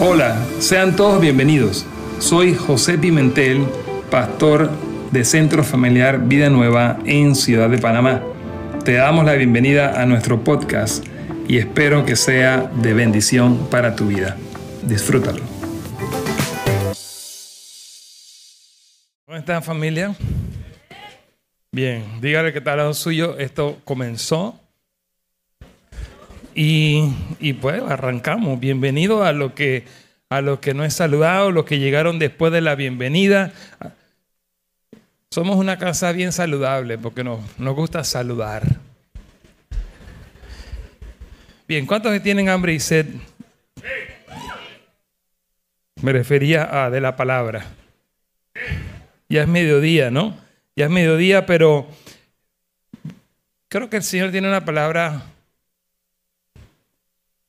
Hola, sean todos bienvenidos. Soy José Pimentel, pastor de Centro Familiar Vida Nueva en Ciudad de Panamá. Te damos la bienvenida a nuestro podcast y espero que sea de bendición para tu vida. Disfrútalo. ¿Cómo están familia? Bien, dígale que tal lo suyo. Esto comenzó y, pues arrancamos. Bienvenido a lo que a los que no he saludado, los que llegaron después de la bienvenida. Somos una casa bien saludable porque nos, nos gusta saludar. Bien, ¿cuántos tienen hambre y sed? Me refería a de la palabra. Ya es mediodía, ¿no? Ya es mediodía, pero creo que el Señor tiene una palabra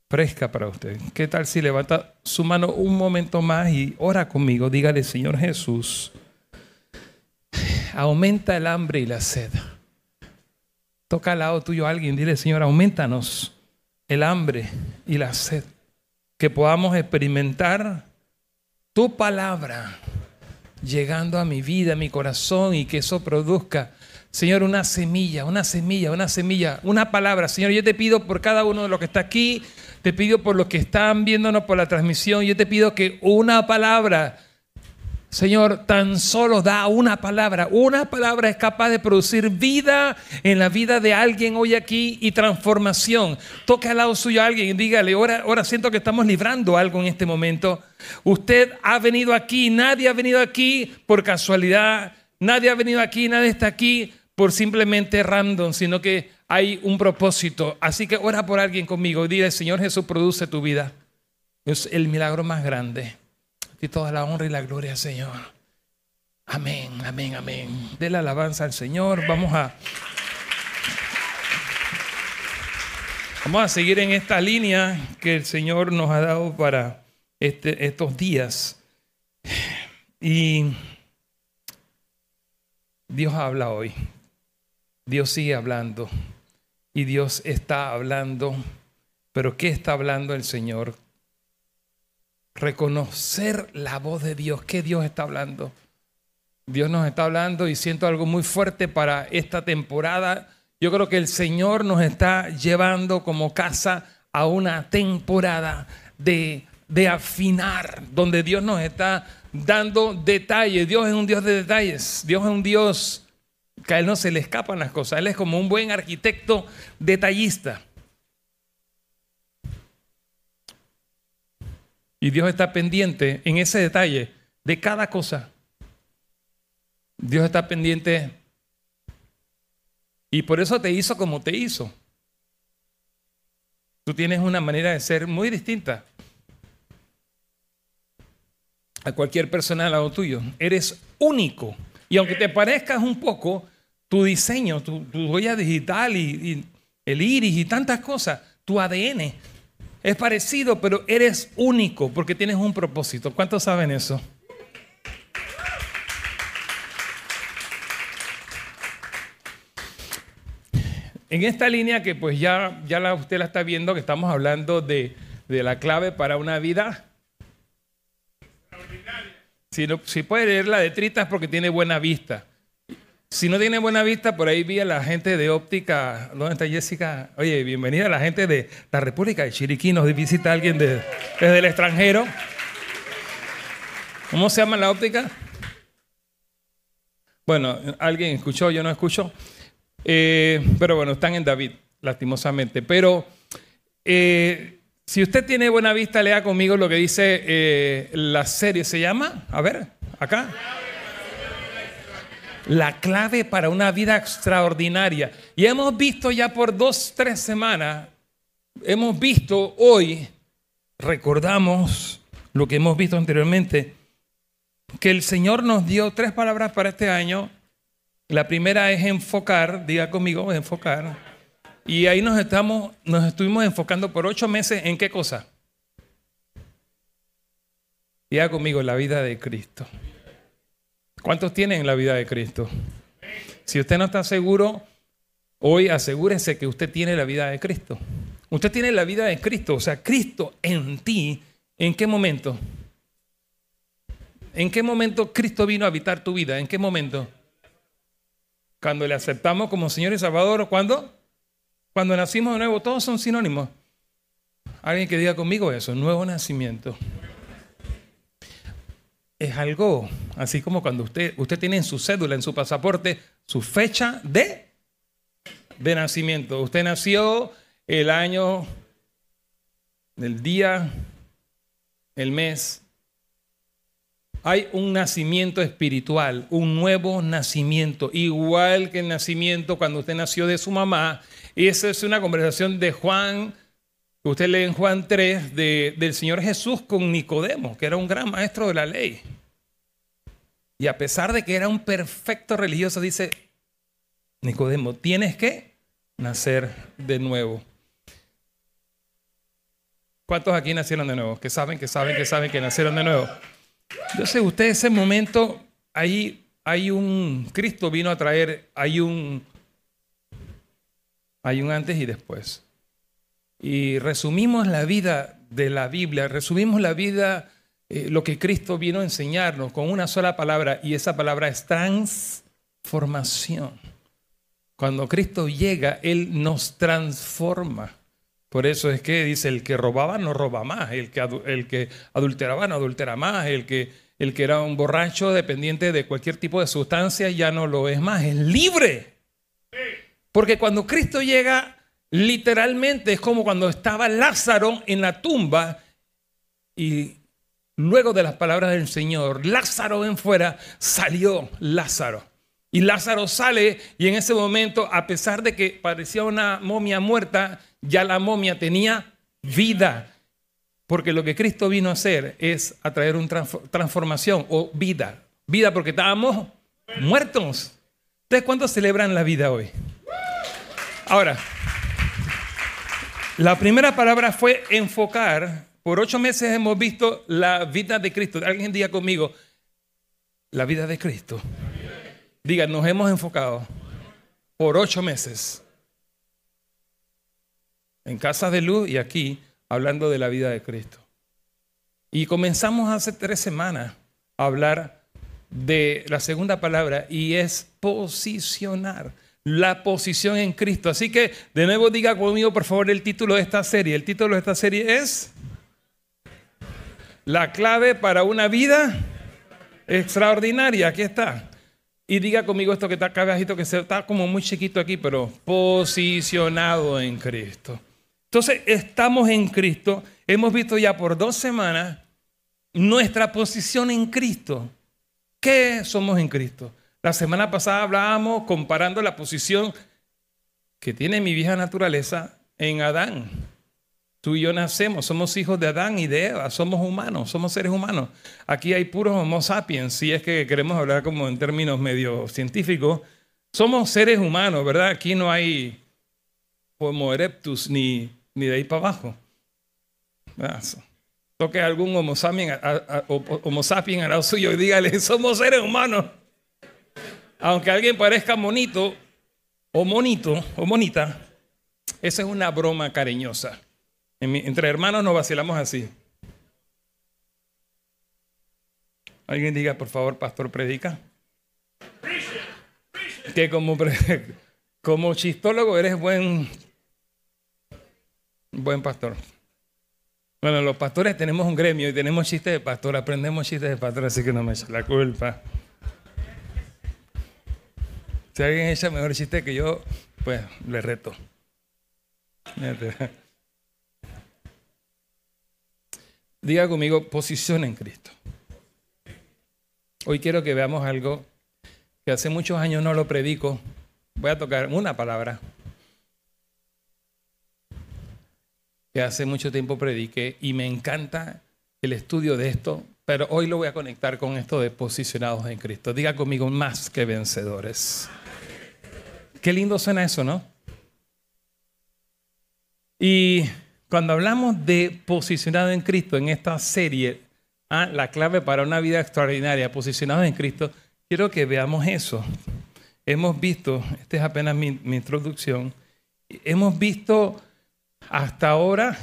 fresca para usted. ¿Qué tal si levanta su mano un momento más y ora conmigo? Dígale, Señor Jesús, aumenta el hambre y la sed. Toca al lado tuyo a alguien, dile, Señor, aumentanos el hambre y la sed. Que podamos experimentar tu palabra llegando a mi vida, a mi corazón y que eso produzca Señor, una semilla, una semilla, una semilla, una palabra. Señor, yo te pido por cada uno de los que está aquí, te pido por los que están viéndonos por la transmisión, yo te pido que una palabra, Señor, tan solo da una palabra. Una palabra es capaz de producir vida en la vida de alguien hoy aquí y transformación. Toque al lado suyo a alguien y dígale, ahora, ahora siento que estamos librando algo en este momento. Usted ha venido aquí, nadie ha venido aquí por casualidad, nadie ha venido aquí, nadie está aquí por simplemente random, sino que hay un propósito. Así que ora por alguien conmigo y dile, Señor Jesús, produce tu vida. Es el milagro más grande. Y toda la honra y la gloria, Señor. Amén, amén, amén. De la alabanza al Señor. Vamos a... Vamos a seguir en esta línea que el Señor nos ha dado para este, estos días. Y Dios habla hoy. Dios sigue hablando Dios está hablando. Pero ¿qué está hablando el Señor? Reconocer la voz de Dios. ¿Qué Dios está hablando? Dios nos está hablando y siento algo muy fuerte para esta temporada. Yo creo que el Señor nos está llevando como casa a una temporada de, de afinar, donde Dios nos está dando detalles. Dios es un Dios de detalles. Dios es un Dios que a él no se le escapan las cosas. Él es como un buen arquitecto detallista. Y Dios está pendiente en ese detalle de cada cosa. Dios está pendiente y por eso te hizo como te hizo. Tú tienes una manera de ser muy distinta a cualquier persona al lado tuyo. Eres único. Y aunque te parezcas un poco, tu diseño, tu, huella digital y, el iris y tantas cosas, tu ADN es parecido, pero eres único porque tienes un propósito. ¿Cuántos saben eso? En esta línea que pues ya, ya la, usted la está viendo, que estamos hablando de, la clave para una vida. Si, si puede leer la de Tritas porque tiene buena vista. Si no tiene buena vista, por ahí vi a la gente de óptica. ¿Dónde está Jessica? Oye, bienvenida a la gente de la República de Chiriquí. Nos visita alguien de, desde el extranjero. ¿Cómo se llama la óptica? Bueno, alguien escuchó, yo no escucho. Eh, pero bueno, están en David, lastimosamente. Pero eh, si usted tiene buena vista, lea conmigo lo que dice eh, la serie. ¿Se llama? A ver, acá la clave para una vida extraordinaria. Y hemos visto ya por dos, tres semanas, hemos visto hoy, recordamos lo que hemos visto anteriormente, que el Señor nos dio tres palabras para este año. La primera es enfocar, diga conmigo, enfocar. Y ahí nos, estamos, nos estuvimos enfocando por ocho meses en qué cosa. Diga conmigo, la vida de Cristo. ¿Cuántos tienen la vida de Cristo? Si usted no está seguro, hoy asegúrese que usted tiene la vida de Cristo. Usted tiene la vida de Cristo, o sea, Cristo en ti ¿En qué momento? ¿En qué momento Cristo vino a habitar tu vida? ¿En qué momento? Cuando le aceptamos como Señor y Salvador. ¿Cuándo? Cuando nacimos de nuevo. Todos son sinónimos. Alguien que diga conmigo eso, nuevo nacimiento. Es algo así como cuando usted, usted tiene en su cédula, en su pasaporte, su fecha de, de nacimiento. Usted nació el año, el día, el mes. Hay un nacimiento espiritual, un nuevo nacimiento, igual que el nacimiento cuando usted nació de su mamá. Y esa es una conversación de Juan Usted lee en Juan 3 del Señor Jesús con Nicodemo, que era un gran maestro de la ley. Y a pesar de que era un perfecto religioso, dice, Nicodemo, tienes que nacer de nuevo. ¿Cuántos aquí nacieron de nuevo? Que saben, que saben, que saben que nacieron de nuevo. Yo sé, usted ese momento, ahí hay un, Cristo vino a traer, hay un, hay un antes y después y resumimos la vida de la Biblia, resumimos la vida, eh, lo que Cristo vino a enseñarnos con una sola palabra y esa palabra es transformación. Cuando Cristo llega, Él nos transforma. Por eso es que dice, el que robaba no roba más, el que, el que adulteraba no adultera más, el que, el que era un borracho dependiente de cualquier tipo de sustancia ya no lo es más, es libre. Porque cuando Cristo llega, Literalmente es como cuando estaba Lázaro en la tumba y luego de las palabras del Señor, Lázaro en fuera, salió Lázaro. Y Lázaro sale y en ese momento, a pesar de que parecía una momia muerta, ya la momia tenía vida. Porque lo que Cristo vino a hacer es a traer una transformación o vida. Vida porque estábamos muertos. ¿Ustedes cuánto celebran la vida hoy? Ahora, la primera palabra fue enfocar. Por ocho meses hemos visto la vida de Cristo. Alguien diga conmigo, la vida de Cristo. Diga, nos hemos enfocado por ocho meses en Casa de Luz y aquí hablando de la vida de Cristo. Y comenzamos hace tres semanas a hablar de la segunda palabra y es posicionar la posición en Cristo. Así que de nuevo diga conmigo por favor el título de esta serie. El título de esta serie es La clave para una vida extraordinaria. Aquí está. Y diga conmigo esto que está acá abajito, que está como muy chiquito aquí, pero posicionado en Cristo. Entonces, estamos en Cristo. Hemos visto ya por dos semanas nuestra posición en Cristo. ¿Qué somos en Cristo? La semana pasada hablábamos comparando la posición que tiene mi vieja naturaleza en Adán. Tú y yo nacemos, somos hijos de Adán y de Eva, somos humanos, somos seres humanos. Aquí hay puros homo sapiens, si es que queremos hablar como en términos medio científicos. Somos seres humanos, ¿verdad? Aquí no hay homo erectus ni, ni de ahí para abajo. Toque algún homo sapiens, homo sapiens al lado suyo y dígale, somos seres humanos aunque alguien parezca monito o monito o monita, esa es una broma cariñosa. Entre hermanos nos vacilamos así. Alguien diga, por favor, pastor, predica. Que como, como chistólogo eres buen, buen pastor. Bueno, los pastores tenemos un gremio y tenemos chistes de pastor, aprendemos chistes de pastor, así que no me echa la culpa. Si alguien echa mejor chiste que yo, pues le reto. Diga conmigo, posición en Cristo. Hoy quiero que veamos algo que hace muchos años no lo predico. Voy a tocar una palabra que hace mucho tiempo prediqué y me encanta el estudio de esto, pero hoy lo voy a conectar con esto de posicionados en Cristo. Diga conmigo, más que vencedores. Qué lindo suena eso, ¿no? Y cuando hablamos de posicionado en Cristo en esta serie, ah, la clave para una vida extraordinaria, posicionado en Cristo, quiero que veamos eso. Hemos visto, esta es apenas mi, mi introducción, hemos visto hasta ahora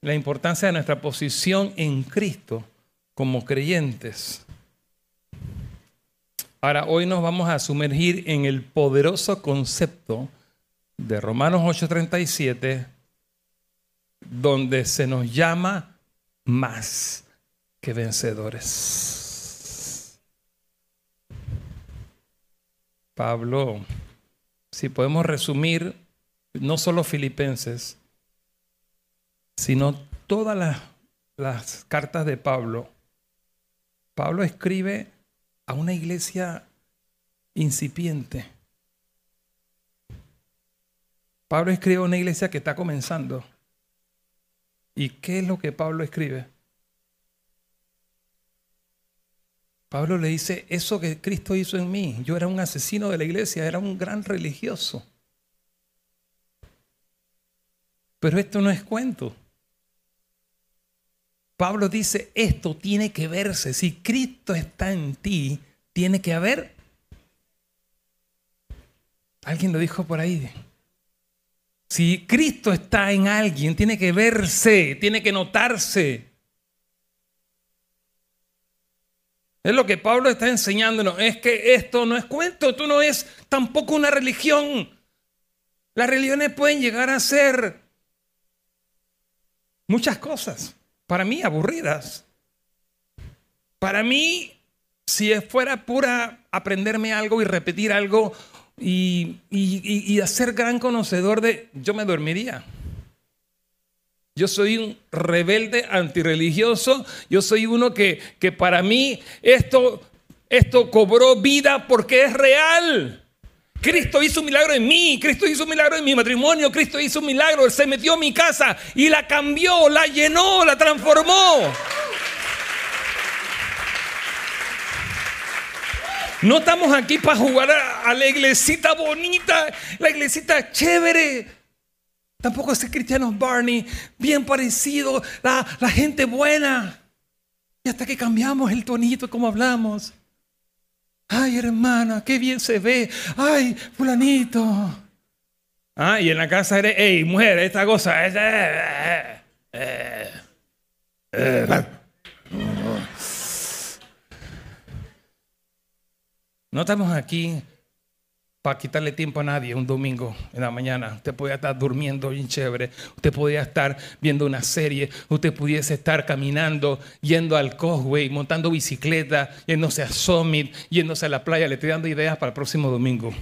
la importancia de nuestra posición en Cristo como creyentes. Ahora, hoy nos vamos a sumergir en el poderoso concepto de Romanos 8:37, donde se nos llama más que vencedores. Pablo, si podemos resumir, no solo Filipenses, sino todas las, las cartas de Pablo, Pablo escribe a una iglesia incipiente. Pablo escribe a una iglesia que está comenzando. ¿Y qué es lo que Pablo escribe? Pablo le dice, eso que Cristo hizo en mí, yo era un asesino de la iglesia, era un gran religioso. Pero esto no es cuento. Pablo dice, esto tiene que verse. Si Cristo está en ti, tiene que haber. Alguien lo dijo por ahí. Si Cristo está en alguien, tiene que verse, tiene que notarse. Es lo que Pablo está enseñándonos. Es que esto no es cuento, esto no es tampoco una religión. Las religiones pueden llegar a ser muchas cosas. Para mí aburridas. Para mí, si fuera pura aprenderme algo y repetir algo y, y, hacer gran conocedor de, yo me dormiría. Yo soy un rebelde antirreligioso. Yo soy uno que, que para mí esto, esto cobró vida porque es real. Cristo hizo un milagro en mí, Cristo hizo un milagro en mi matrimonio, Cristo hizo un milagro, se metió en mi casa y la cambió, la llenó, la transformó. No estamos aquí para jugar a, la iglesita bonita, la iglesita chévere. Tampoco es cristiano Barney, bien parecido, la, la gente buena. Y hasta que cambiamos el tonito como hablamos. Ay, hermana, qué bien se ve. Ay, fulanito. Ah, y en la casa eres, hey, mujer, esta cosa. es... Eh, eh, eh, no estamos aquí para quitarle tiempo a nadie un domingo en la mañana. Usted podía estar durmiendo bien chévere, usted podía estar viendo una serie, usted pudiese estar caminando, yendo al Cosway, montando bicicleta, yéndose a Summit, yéndose a la playa. Le estoy dando ideas para el próximo domingo.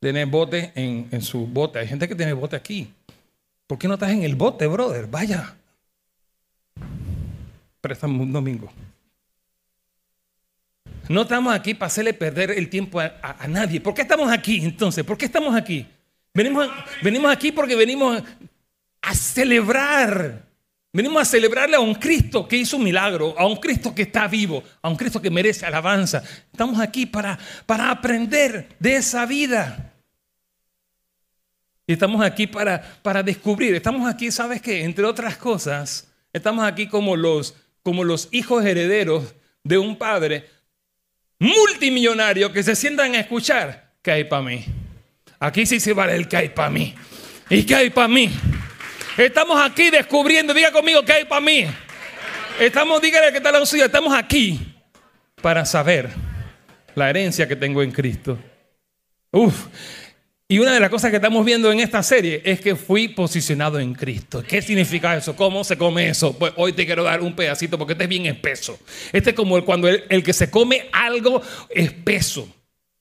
Tiene bote en, en su bote. Hay gente que tiene bote aquí. ¿Por qué no estás en el bote, brother? Vaya. Préstame un domingo. No estamos aquí para hacerle perder el tiempo a, nadie. ¿Por qué estamos aquí entonces? ¿Por qué estamos aquí? Venimos, venimos aquí porque venimos a celebrar. Venimos a celebrarle a un Cristo que hizo un milagro, a un Cristo que está vivo, a un Cristo que merece alabanza. Estamos aquí para, para aprender de esa vida. Y estamos aquí para, para descubrir. Estamos aquí, ¿sabes qué? Entre otras cosas, estamos aquí como los, como los hijos herederos de un padre multimillonarios que se sientan a escuchar, ¿qué hay para mí? Aquí sí se vale el que hay para mí. ¿Y qué hay para mí? Estamos aquí descubriendo, diga conmigo, ¿qué hay para mí? Estamos, dígale que está la suya, estamos aquí para saber la herencia que tengo en Cristo. Uf, y una de las cosas que estamos viendo en esta serie es que fui posicionado en Cristo. ¿Qué significa eso? ¿Cómo se come eso? Pues hoy te quiero dar un pedacito porque este es bien espeso. Este es como cuando el, que se come algo espeso.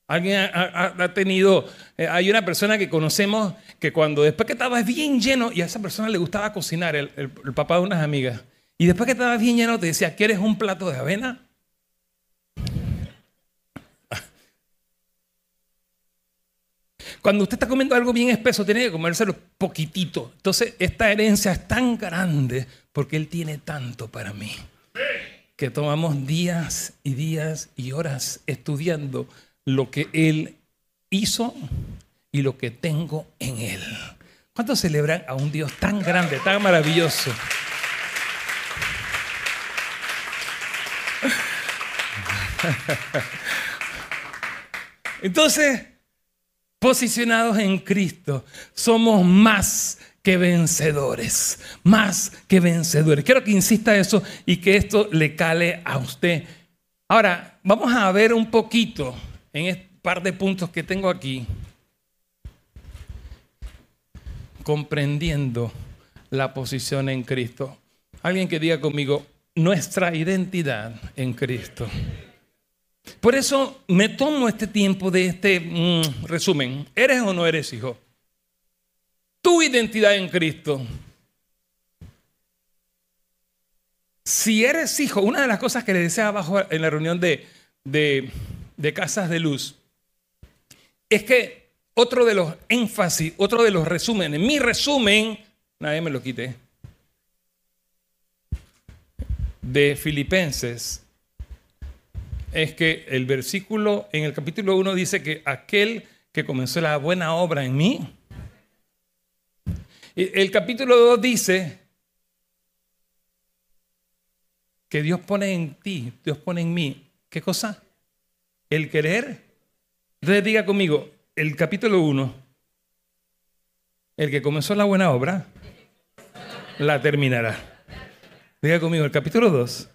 Alguien ha, tenido, eh, hay una persona que conocemos que cuando después que estaba bien lleno, y a esa persona le gustaba cocinar, el, el papá de unas amigas, y después que estaba bien lleno te decía, ¿quieres un plato de avena? Cuando usted está comiendo algo bien espeso, tiene que comérselo poquitito. Entonces, esta herencia es tan grande porque Él tiene tanto para mí. Que tomamos días y días y horas estudiando lo que Él hizo y lo que tengo en Él. ¿Cuántos celebran a un Dios tan grande, tan maravilloso? Entonces, posicionados en Cristo, somos más que vencedores, más que vencedores. Quiero que insista eso y que esto le cale a usted. Ahora, vamos a ver un poquito en este par de puntos que tengo aquí, comprendiendo la posición en Cristo. Alguien que diga conmigo, nuestra identidad en Cristo. Por eso me tomo este tiempo de este mm, resumen. ¿Eres o no eres hijo? Tu identidad en Cristo. Si eres hijo, una de las cosas que le decía abajo en la reunión de, de Casas de Luz, es que otro de los énfasis, otro de los resúmenes, mi resumen, nadie me lo quite, de Filipenses es que el versículo en el capítulo 1 dice que aquel que comenzó la buena obra en mí, el capítulo 2 dice que Dios pone en ti, Dios pone en mí, ¿qué cosa? El querer. Entonces diga conmigo, el capítulo 1, el que comenzó la buena obra, la terminará. Diga conmigo, el capítulo 2,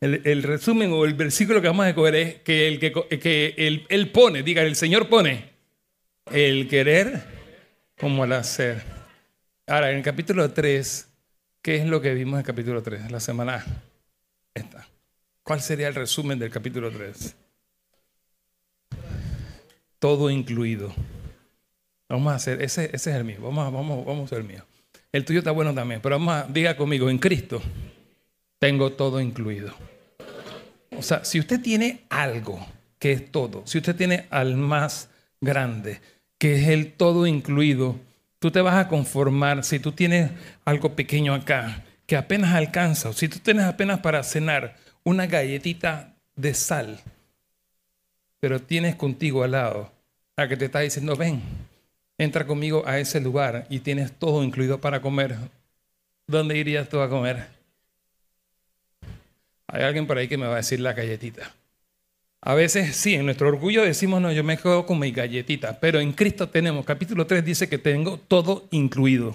el, resumen o el versículo que vamos a coger es que, el que, que él pone, diga, el Señor pone el querer como el hacer. Ahora, en el capítulo 3, ¿qué es lo que vimos en el capítulo 3? La semana esta. ¿Cuál sería el resumen del capítulo 3? Todo incluido. Vamos a hacer, ese, ese es el mío, vamos, vamos, vamos a hacer el mío. El tuyo está bueno también, pero vamos a, diga conmigo, en Cristo tengo todo incluido. O sea, si usted tiene algo que es todo, si usted tiene al más grande, que es el todo incluido, tú te vas a conformar si tú tienes algo pequeño acá, que apenas alcanza, o si tú tienes apenas para cenar una galletita de sal, pero tienes contigo al lado a que te está diciendo, ven, entra conmigo a ese lugar y tienes todo incluido para comer, ¿dónde irías tú a comer? Hay alguien por ahí que me va a decir la galletita. A veces sí, en nuestro orgullo decimos, no, yo me quedo con mi galletita, pero en Cristo tenemos, capítulo 3 dice que tengo todo incluido.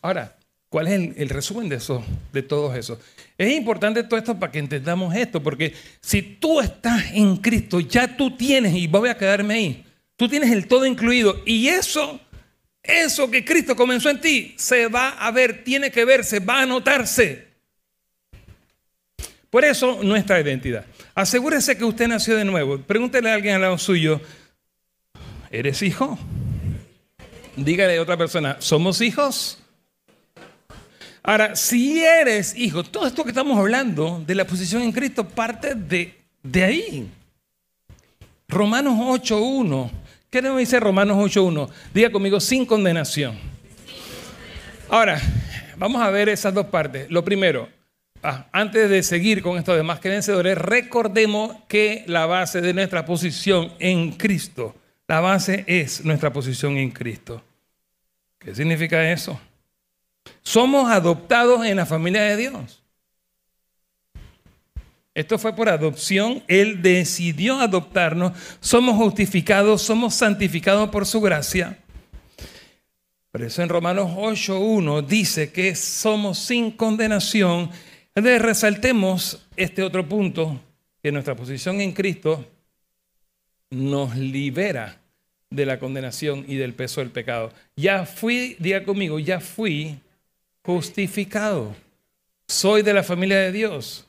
Ahora, ¿cuál es el, resumen de eso, de todo eso? Es importante todo esto para que entendamos esto, porque si tú estás en Cristo, ya tú tienes, y voy a quedarme ahí, Tú tienes el todo incluido y eso, eso que Cristo comenzó en ti, se va a ver, tiene que verse, va a notarse. Por eso nuestra identidad. Asegúrese que usted nació de nuevo. Pregúntele a alguien al lado suyo, ¿eres hijo? Dígale a otra persona, ¿somos hijos? Ahora, si eres hijo, todo esto que estamos hablando de la posición en Cristo parte de, de ahí. Romanos 8.1 ¿Qué nos dice Romanos 8.1? Diga conmigo, sin condenación. Ahora, vamos a ver esas dos partes. Lo primero, ah, antes de seguir con esto de más que vencedores, recordemos que la base de nuestra posición en Cristo, la base es nuestra posición en Cristo. ¿Qué significa eso? Somos adoptados en la familia de Dios. Esto fue por adopción. Él decidió adoptarnos. Somos justificados, somos santificados por su gracia. Por eso en Romanos 8.1 dice que somos sin condenación. Entonces resaltemos este otro punto, que nuestra posición en Cristo nos libera de la condenación y del peso del pecado. Ya fui, diga conmigo, ya fui justificado. Soy de la familia de Dios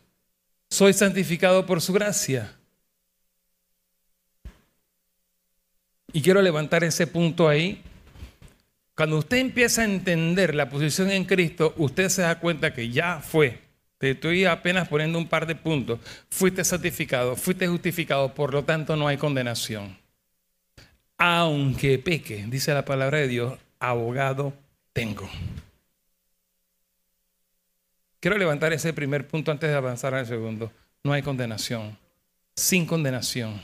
soy santificado por su gracia. Y quiero levantar ese punto ahí. Cuando usted empieza a entender la posición en Cristo, usted se da cuenta que ya fue. Te estoy apenas poniendo un par de puntos. Fuiste santificado, fuiste justificado, por lo tanto no hay condenación. Aunque peque, dice la palabra de Dios, abogado tengo. Quiero levantar ese primer punto antes de avanzar al segundo. No hay condenación. Sin condenación.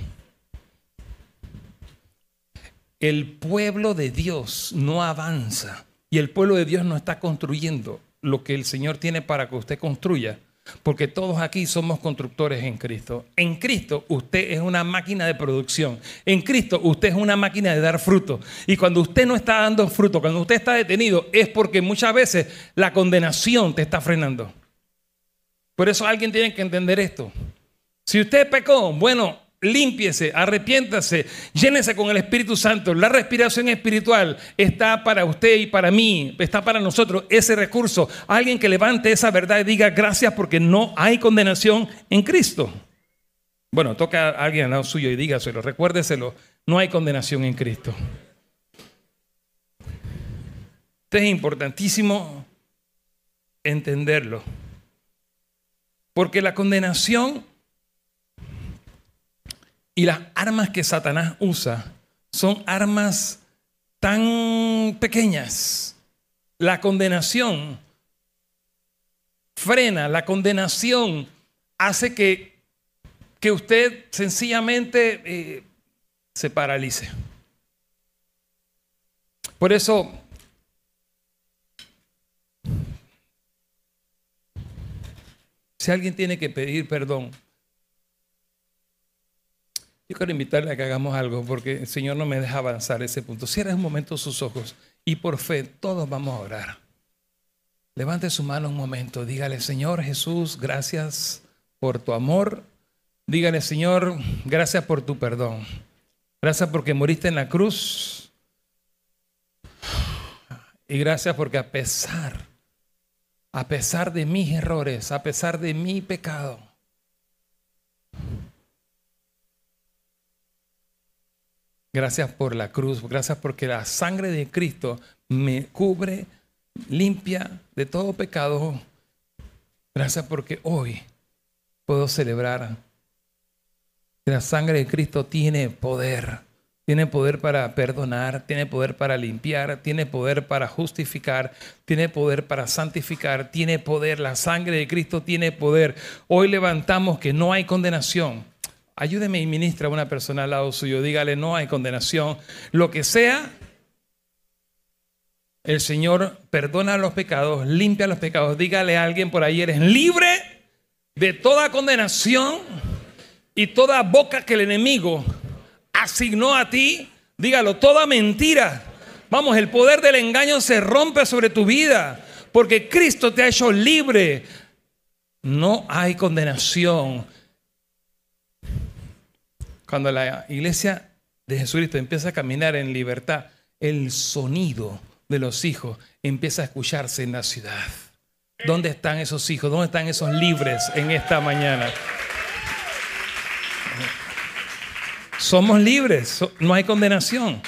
El pueblo de Dios no avanza y el pueblo de Dios no está construyendo lo que el Señor tiene para que usted construya Porque todos aquí somos constructores en Cristo. En Cristo usted es una máquina de producción. En Cristo usted es una máquina de dar fruto. Y cuando usted no está dando fruto, cuando usted está detenido, es porque muchas veces la condenación te está frenando. Por eso alguien tiene que entender esto. Si usted pecó, bueno, límpiese, arrepiéntase, llénese con el Espíritu Santo. La respiración espiritual está para usted y para mí, está para nosotros ese recurso. Alguien que levante esa verdad y diga gracias porque no hay condenación en Cristo. Bueno, toca a alguien al lado suyo y dígaselo, recuérdeselo, no hay condenación en Cristo. Esto es importantísimo entenderlo. Porque la condenación y las armas que Satanás usa son armas tan pequeñas. La condenación frena, la condenación hace que, que usted sencillamente eh, se paralice. Por eso, si alguien tiene que pedir perdón, yo quiero invitarle a que hagamos algo porque el Señor no me deja avanzar ese punto. Cierra un momento sus ojos y por fe todos vamos a orar. Levante su mano un momento, dígale, Señor Jesús, gracias por tu amor. Dígale, Señor, gracias por tu perdón. Gracias porque moriste en la cruz. Y gracias porque a pesar, a pesar de mis errores, a pesar de mi pecado, Gracias por la cruz, gracias porque la sangre de Cristo me cubre, limpia de todo pecado. Gracias porque hoy puedo celebrar la sangre de Cristo tiene poder. Tiene poder para perdonar, tiene poder para limpiar, tiene poder para justificar, tiene poder para santificar, tiene poder. La sangre de Cristo tiene poder. Hoy levantamos que no hay condenación Ayúdeme y ministra a una persona al lado suyo. Dígale, no hay condenación. Lo que sea, el Señor perdona los pecados, limpia los pecados. Dígale a alguien por ahí, eres libre de toda condenación y toda boca que el enemigo asignó a ti. Dígalo, toda mentira. Vamos, el poder del engaño se rompe sobre tu vida porque Cristo te ha hecho libre. No hay condenación cuando la iglesia de Jesucristo empieza a caminar en libertad, el sonido de los hijos empieza a escucharse en la ciudad. ¿Dónde están esos hijos? ¿Dónde están esos libres en esta mañana? Somos libres, no hay condenación.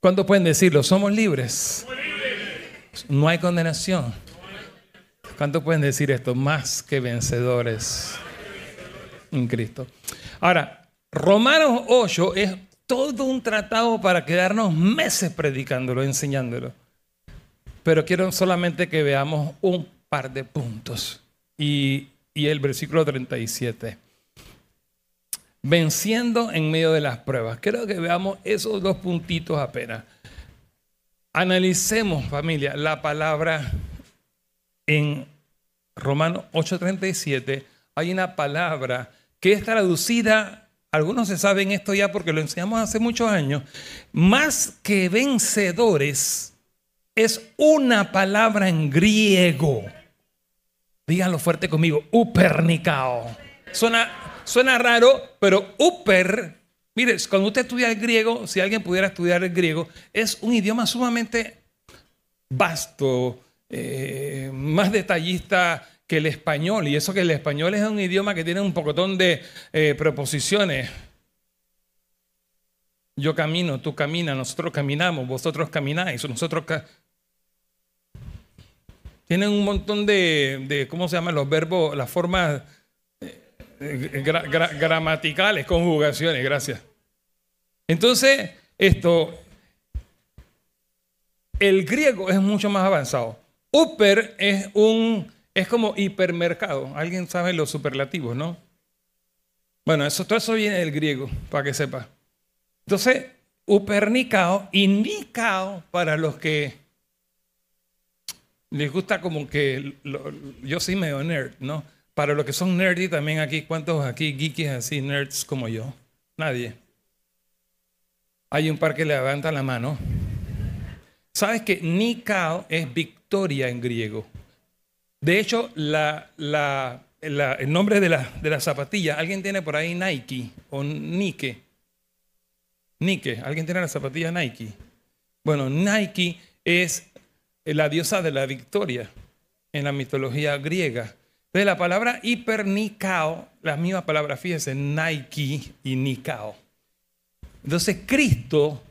¿Cuántos pueden decirlo? Somos libres. No hay condenación. ¿Cuántos pueden decir esto? Más que vencedores en Cristo. Ahora, Romanos 8 es todo un tratado para quedarnos meses predicándolo, enseñándolo. Pero quiero solamente que veamos un par de puntos. Y, y el versículo 37. Venciendo en medio de las pruebas. Quiero que veamos esos dos puntitos apenas. Analicemos, familia, la palabra en Romanos 8:37. Hay una palabra que es traducida, algunos se saben esto ya porque lo enseñamos hace muchos años, más que vencedores es una palabra en griego. Díganlo fuerte conmigo, upernicao. Suena, suena raro, pero uper, mire, cuando usted estudia el griego, si alguien pudiera estudiar el griego, es un idioma sumamente vasto, eh, más detallista que el español. Y eso que el español es un idioma que tiene un pocotón de eh, preposiciones. Yo camino, tú caminas, nosotros caminamos, vosotros camináis, nosotros... Tienen un montón de, ¿cómo se llaman los verbos, las formas eh, gramaticales, conjugaciones, gracias. Entonces, esto, el griego es mucho más avanzado. Upper es un es como hipermercado. Alguien sabe los superlativos, ¿no? Bueno, eso, todo eso viene del griego, para que sepa. Entonces, upernicao y nicao para los que les gusta como que, yo soy medio nerd, ¿no? Para los que son nerdy también aquí, ¿cuántos aquí geekies así, nerds como yo? Nadie. Hay un par que levantan la mano. ¿Sabes que Nikao es victoria en griego? De hecho, el nombre de la, zapatilla, ¿alguien tiene por ahí Nike o Nike? Nike, ¿alguien tiene la zapatilla Nike? Bueno, Nike es la diosa de la victoria en la mitología griega. Entonces la palabra hipernicao, la misma palabra, fíjense, Nike y Nikao. Entonces Cristo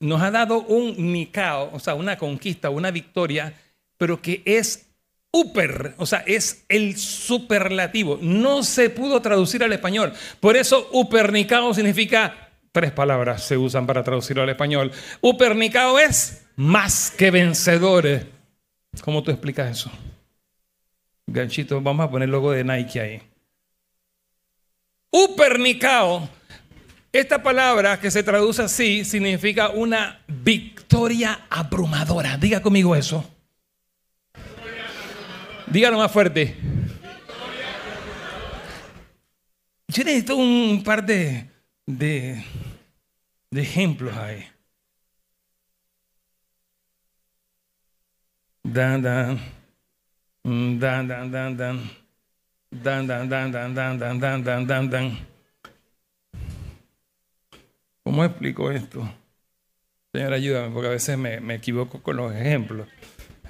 nos ha dado un Nikao, o sea, una conquista, una victoria, pero que es super, o sea, es el superlativo. No se pudo traducir al español. Por eso upernicao significa, tres palabras se usan para traducirlo al español. Upernicao es más que vencedores. ¿Cómo tú explicas eso? Ganchito, vamos a poner el logo de Nike ahí. Upernicao, esta palabra que se traduce así significa una victoria abrumadora. Diga conmigo eso. Dígalo más fuerte. Yo necesito un par de, de, ejemplos ahí. Dan, dan. Dan, dan, dan, dan. Dan, dan, dan, dan, dan, dan, dan, dan, dan, dan. ¿Cómo explico esto? Señor, ayúdame, porque a veces me, me equivoco con los ejemplos.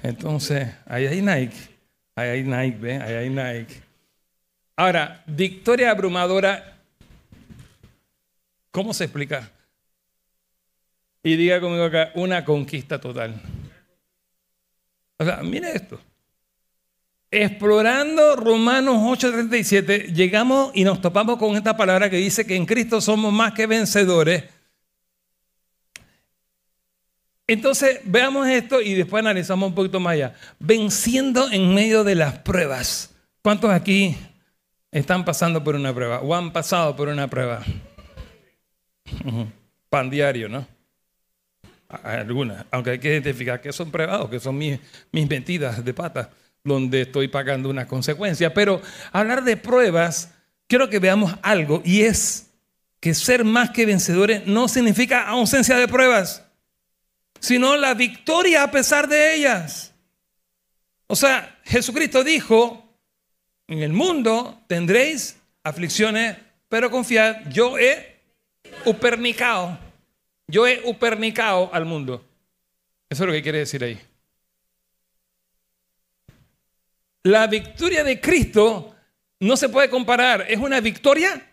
Entonces, ahí hay Nike. Ahí hay Nike, ¿ve? Ahí hay Nike. Ahora, victoria abrumadora, ¿cómo se explica? Y diga conmigo acá, una conquista total. O sea, mire esto. Explorando Romanos 8:37, llegamos y nos topamos con esta palabra que dice que en Cristo somos más que vencedores. Entonces, veamos esto y después analizamos un poquito más allá. Venciendo en medio de las pruebas. ¿Cuántos aquí están pasando por una prueba o han pasado por una prueba? Pan diario, ¿no? Algunas, aunque hay que identificar que son pruebas o que son mis, mis de pata, donde estoy pagando una consecuencia. Pero hablar de pruebas, quiero que veamos algo y es que ser más que vencedores no significa ausencia de pruebas, sino la victoria a pesar de ellas. O sea, Jesucristo dijo, en el mundo tendréis aflicciones, pero confiad, yo he upernicado yo he upernicado al mundo. Eso es lo que quiere decir ahí. La victoria de Cristo no se puede comparar. Es una victoria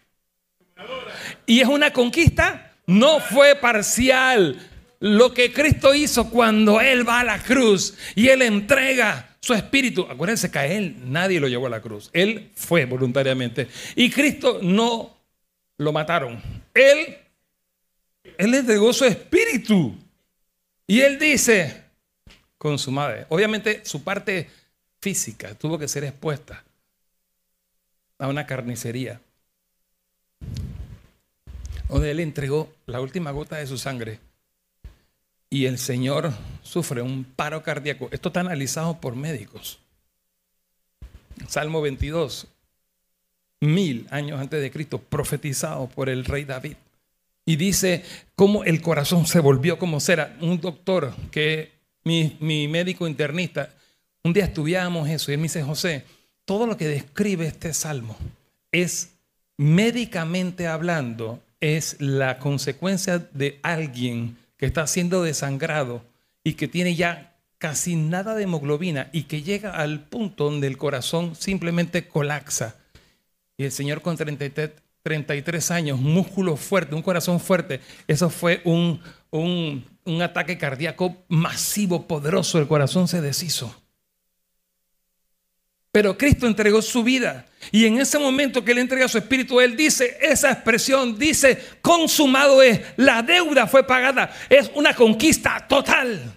y es una conquista. No fue parcial. Lo que Cristo hizo cuando Él va a la cruz y Él entrega su espíritu. Acuérdense que a Él nadie lo llevó a la cruz. Él fue voluntariamente. Y Cristo no lo mataron. Él él entregó su espíritu. Y él dice, con su madre. Obviamente su parte física tuvo que ser expuesta a una carnicería. Donde él entregó la última gota de su sangre. Y el Señor sufre un paro cardíaco. Esto está analizado por médicos. Salmo 22, mil años antes de Cristo, profetizado por el rey David. Y dice cómo el corazón se volvió como cera. Un doctor que mi, mi médico internista, un día estudiábamos eso y él me dice, José, todo lo que describe este salmo es médicamente hablando, es la consecuencia de alguien que está siendo desangrado y que tiene ya casi nada de hemoglobina y que llega al punto donde el corazón simplemente colapsa. Y el Señor con 33, 33 años, músculo fuerte, un corazón fuerte. Eso fue un, un, un ataque cardíaco masivo, poderoso. El corazón se deshizo. Pero Cristo entregó su vida. Y en ese momento que Él entrega su espíritu, Él dice, esa expresión dice, consumado es, la deuda fue pagada, es una conquista total.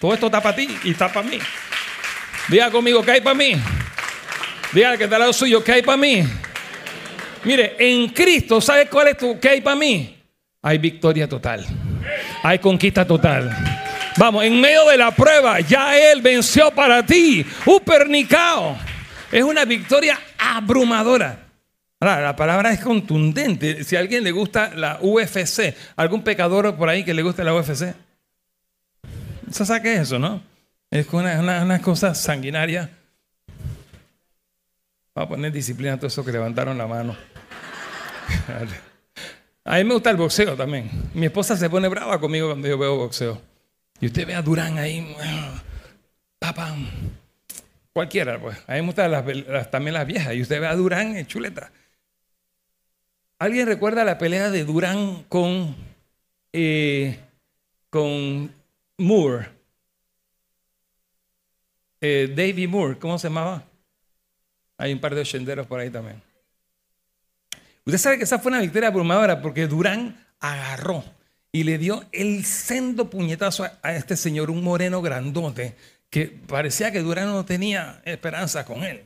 Todo esto está para ti y está para mí. Diga conmigo, ¿qué hay para mí? Diga que está al lado suyo, ¿qué hay para mí? Mire, en Cristo, ¿sabe cuál es tu qué hay para mí? Hay victoria total. Hay conquista total. Vamos, en medio de la prueba, ya Él venció para ti. Upernicao. Es una victoria abrumadora. La palabra es contundente. Si a alguien le gusta la UFC, algún pecador por ahí que le guste la UFC, ¿se sabe eso, no? Es una, una, cosa sanguinaria. Vamos a poner disciplina a todos esos que levantaron la mano. A mí me gusta el boxeo también. Mi esposa se pone brava conmigo cuando yo veo boxeo. Y usted ve a Durán ahí, papá, cualquiera, pues. A mí me gustan también las viejas. Y usted ve a Durán en chuleta. ¿Alguien recuerda la pelea de Durán con, eh, con Moore? Eh, David Moore, ¿cómo se llamaba? Hay un par de ochenderos por ahí también. Usted sabe que esa fue una victoria abrumadora porque Durán agarró y le dio el sendo puñetazo a, este señor, un moreno grandote, que parecía que Durán no tenía esperanza con él.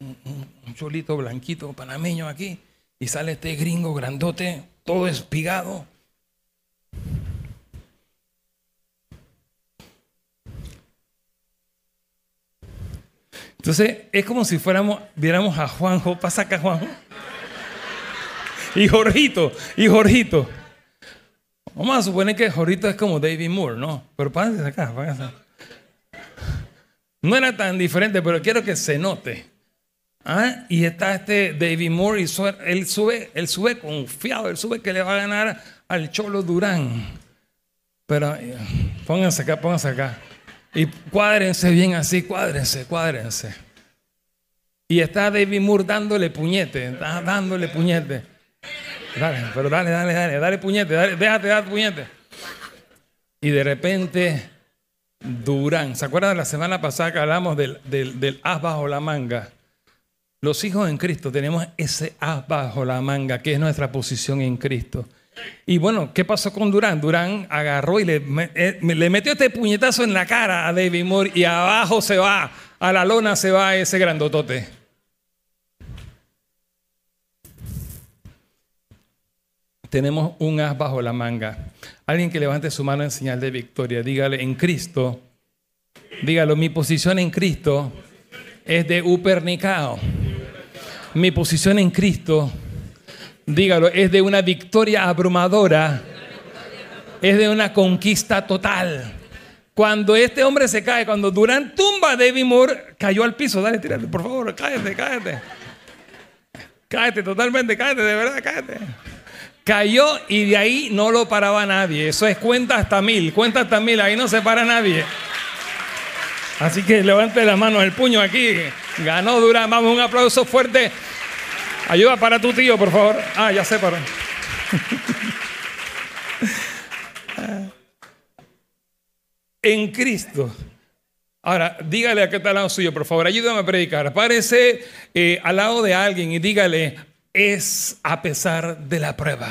Un, cholito blanquito panameño aquí, y sale este gringo grandote, todo espigado. Entonces es como si fuéramos, viéramos a Juanjo, pasa acá Juanjo y Jorgito, y Jorgito. Vamos a suponer que Jorgito es como David Moore, ¿no? Pero pásense acá, pásense. No era tan diferente, pero quiero que se note. ¿Ah? Y está este David Moore y él sube, él sube confiado, él sube que le va a ganar al Cholo Durán. Pero eh, pónganse acá, pónganse acá. Y cuádrense bien así, cuádrense, cuádrense. Y está David Moore dándole puñete, dándole puñete. Dale, pero dale, dale, dale, dale puñete, dale, déjate dar puñete. Y de repente, Durán, ¿se acuerdan de la semana pasada que hablamos del, del, as bajo la manga? Los hijos en Cristo tenemos ese as bajo la manga, que es nuestra posición en Cristo. Y bueno, ¿qué pasó con Durán? Durán agarró y le, eh, le, metió este puñetazo en la cara a David Moore y abajo se va, a la lona se va ese grandotote. Tenemos un as bajo la manga. Alguien que levante su mano en señal de victoria, dígale en Cristo, dígalo, mi posición en Cristo es de upernicao. Mi posición en Cristo, dígalo, es de una victoria abrumadora, es de una conquista total. Cuando este hombre se cae, cuando Durán tumba a David Moore, cayó al piso. Dale, tírate, por favor, cállate, cállate. Cállate totalmente, cállate, de verdad, cállate. Cayó y de ahí no lo paraba nadie. Eso es cuenta hasta mil, cuenta hasta mil, ahí no se para nadie. Así que levante la mano, el puño aquí. Ganó Durán. Vamos, un aplauso fuerte. Ayuda para tu tío, por favor. Ah, ya se paró. en Cristo. Ahora, dígale a qué está al lado suyo, por favor, ayúdame a predicar. Párese eh, al lado de alguien y dígale, es a pesar de la prueba.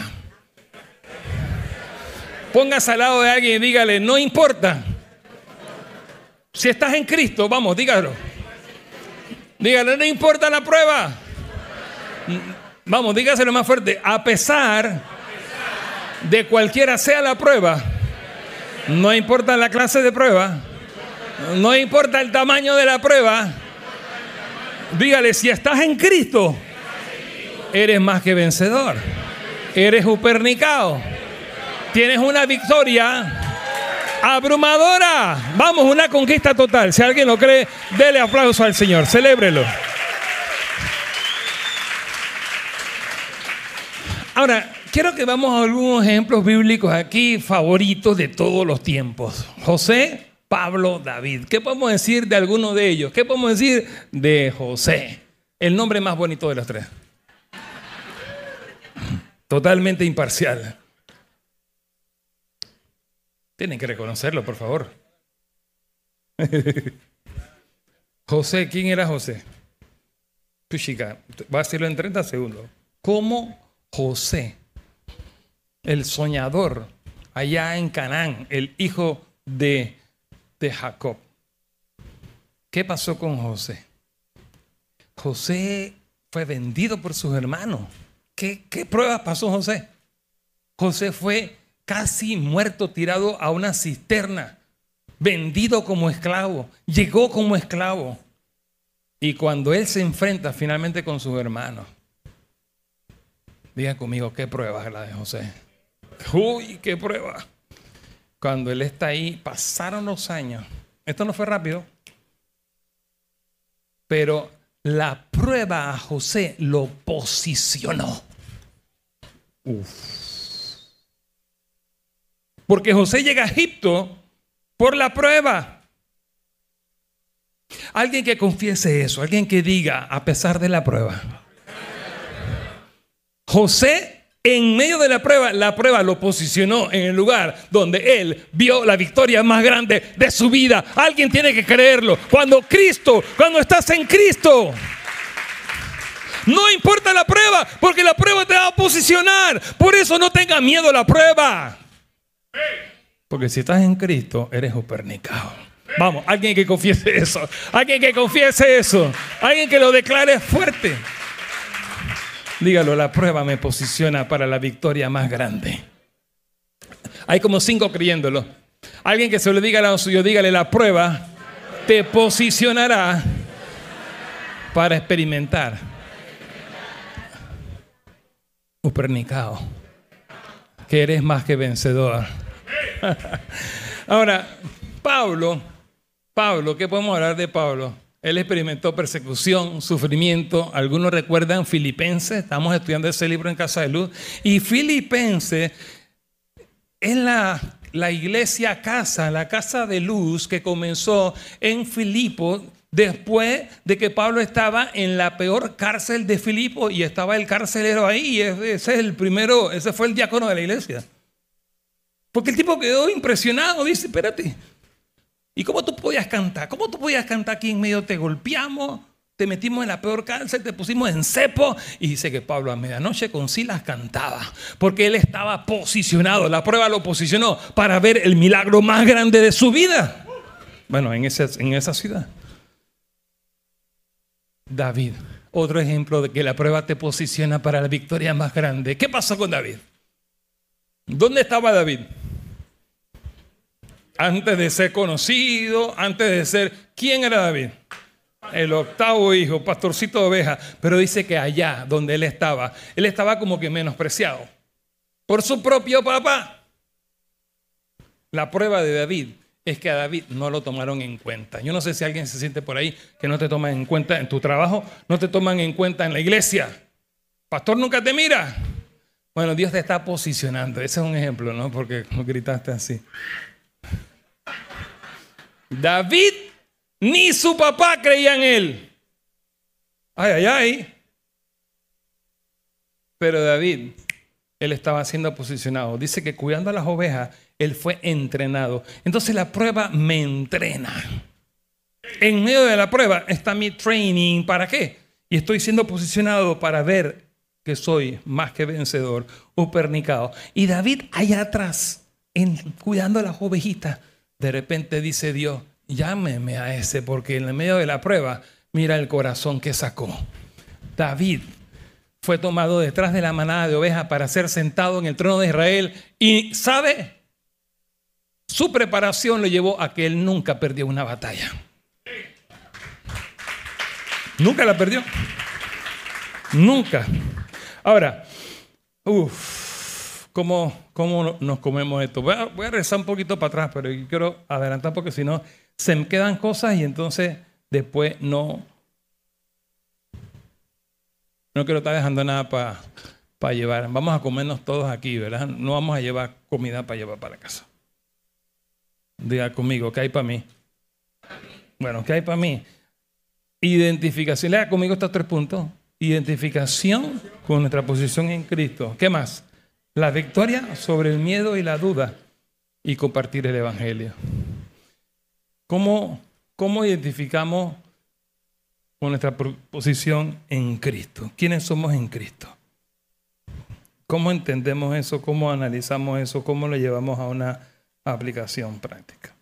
Póngase al lado de alguien y dígale, no importa. Si estás en Cristo, vamos, dígalo. Dígale, no importa la prueba. Vamos, dígaselo más fuerte. A pesar de cualquiera sea la prueba, no importa la clase de prueba, no importa el tamaño de la prueba, dígale, si estás en Cristo, eres más que vencedor. Eres upernicado. Tienes una victoria abrumadora. Vamos, una conquista total. Si alguien lo cree, dele aplauso al Señor. Celébrelo. Ahora, quiero que vamos a algunos ejemplos bíblicos aquí favoritos de todos los tiempos. José, Pablo, David. ¿Qué podemos decir de alguno de ellos? ¿Qué podemos decir de José? El nombre más bonito de los tres totalmente imparcial. Tienen que reconocerlo, por favor. José, ¿quién era José? chica, va a decirlo en 30 segundos. ¿Cómo José, el soñador, allá en Canaán, el hijo de, de Jacob? ¿Qué pasó con José? José fue vendido por sus hermanos. ¿Qué, pruebas pasó José? José fue casi muerto, tirado a una cisterna vendido como esclavo, llegó como esclavo. Y cuando él se enfrenta finalmente con sus hermanos, diga conmigo, ¿qué prueba es la de José? Uy, qué prueba. Cuando él está ahí, pasaron los años. Esto no fue rápido. Pero la prueba a José lo posicionó. Porque José llega a Egipto por la prueba. Alguien que confiese eso, alguien que diga, a pesar de la prueba. José en medio de la prueba, la prueba lo posicionó en el lugar donde él vio la victoria más grande de su vida. Alguien tiene que creerlo. Cuando Cristo, cuando estás en Cristo, no importa la prueba, porque la prueba te va a posicionar. Por eso no tenga miedo a la prueba. Porque si estás en Cristo, eres upernicado. Vamos, alguien que confiese eso. Alguien que confiese eso. Alguien que lo declare fuerte. Dígalo, la prueba me posiciona para la victoria más grande. Hay como cinco creyéndolo. Alguien que se lo diga a los suyo, dígale, la prueba te posicionará para experimentar. Upernicao, que eres más que vencedor. Ahora, Pablo, Pablo, ¿qué podemos hablar de Pablo? Él experimentó persecución, sufrimiento. Algunos recuerdan Filipenses, estamos estudiando ese libro en Casa de Luz. Y Filipenses es la, la iglesia casa, la casa de luz que comenzó en Filipo después de que Pablo estaba en la peor cárcel de Filipo y estaba el carcelero ahí. Y ese es el primero, ese fue el diácono de la iglesia. Porque el tipo quedó impresionado, dice, espérate, ¿Y cómo tú podías cantar? ¿Cómo tú podías cantar aquí en medio? Te golpeamos, te metimos en la peor cárcel, te pusimos en cepo. Y dice que Pablo a medianoche con Silas cantaba, porque él estaba posicionado, la prueba lo posicionó para ver el milagro más grande de su vida. Bueno, en esa, en esa ciudad. David, otro ejemplo de que la prueba te posiciona para la victoria más grande. ¿Qué pasó con David? ¿Dónde estaba David? antes de ser conocido, antes de ser... ¿Quién era David? El octavo hijo, pastorcito de ovejas. Pero dice que allá donde él estaba, él estaba como que menospreciado por su propio papá. La prueba de David es que a David no lo tomaron en cuenta. Yo no sé si alguien se siente por ahí que no te toman en cuenta en tu trabajo, no te toman en cuenta en la iglesia. Pastor nunca te mira. Bueno, Dios te está posicionando. Ese es un ejemplo, ¿no? Porque gritaste así. David ni su papá creía en él. Ay, ay, ay. Pero David, él estaba siendo posicionado. Dice que cuidando a las ovejas, él fue entrenado. Entonces la prueba me entrena. En medio de la prueba está mi training. ¿Para qué? Y estoy siendo posicionado para ver que soy más que vencedor, pernicado. Y David allá atrás, cuidando a las ovejitas, de repente dice Dios, llámeme a ese, porque en el medio de la prueba, mira el corazón que sacó. David fue tomado detrás de la manada de ovejas para ser sentado en el trono de Israel y, ¿sabe? Su preparación lo llevó a que él nunca perdió una batalla. Nunca la perdió. Nunca. Ahora, uff cómo, cómo nos comemos esto. Voy a, voy a regresar un poquito para atrás, pero quiero adelantar porque si no, se me quedan cosas y entonces después no, no quiero estar dejando nada para para llevar. Vamos a comernos todos aquí, ¿verdad? No vamos a llevar comida para llevar para casa. Diga conmigo, ¿qué hay para mí? Bueno, ¿qué hay para mí? Identificación. Lea conmigo estos tres puntos. Identificación con nuestra posición en Cristo. ¿Qué más? la victoria sobre el miedo y la duda y compartir el Evangelio. ¿Cómo, cómo identificamos con nuestra posición en Cristo? ¿Quiénes somos en Cristo? ¿Cómo entendemos eso? ¿Cómo analizamos eso? ¿Cómo lo llevamos a una aplicación práctica?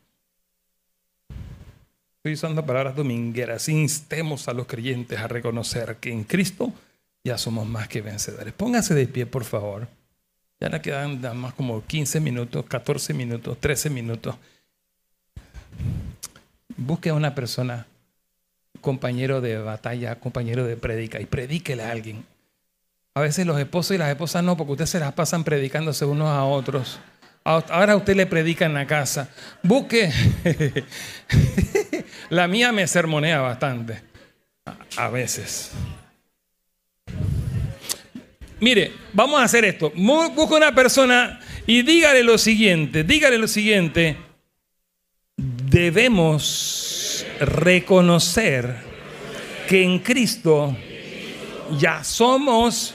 Estoy usando palabras domingueras. Instemos a los creyentes a reconocer que en Cristo ya somos más que vencedores. Póngase de pie, por favor. Ya le quedan más como 15 minutos, 14 minutos, 13 minutos. busque a una persona, compañero de batalla, compañero de predica, y predíquele a alguien. A veces los esposos y las esposas no, porque ustedes se las pasan predicándose unos a otros. Ahora usted le predica en la casa. Busque. la mía me sermonea bastante. A veces. Mire, vamos a hacer esto. Busca una persona y dígale lo siguiente. Dígale lo siguiente. Debemos reconocer que en Cristo ya somos,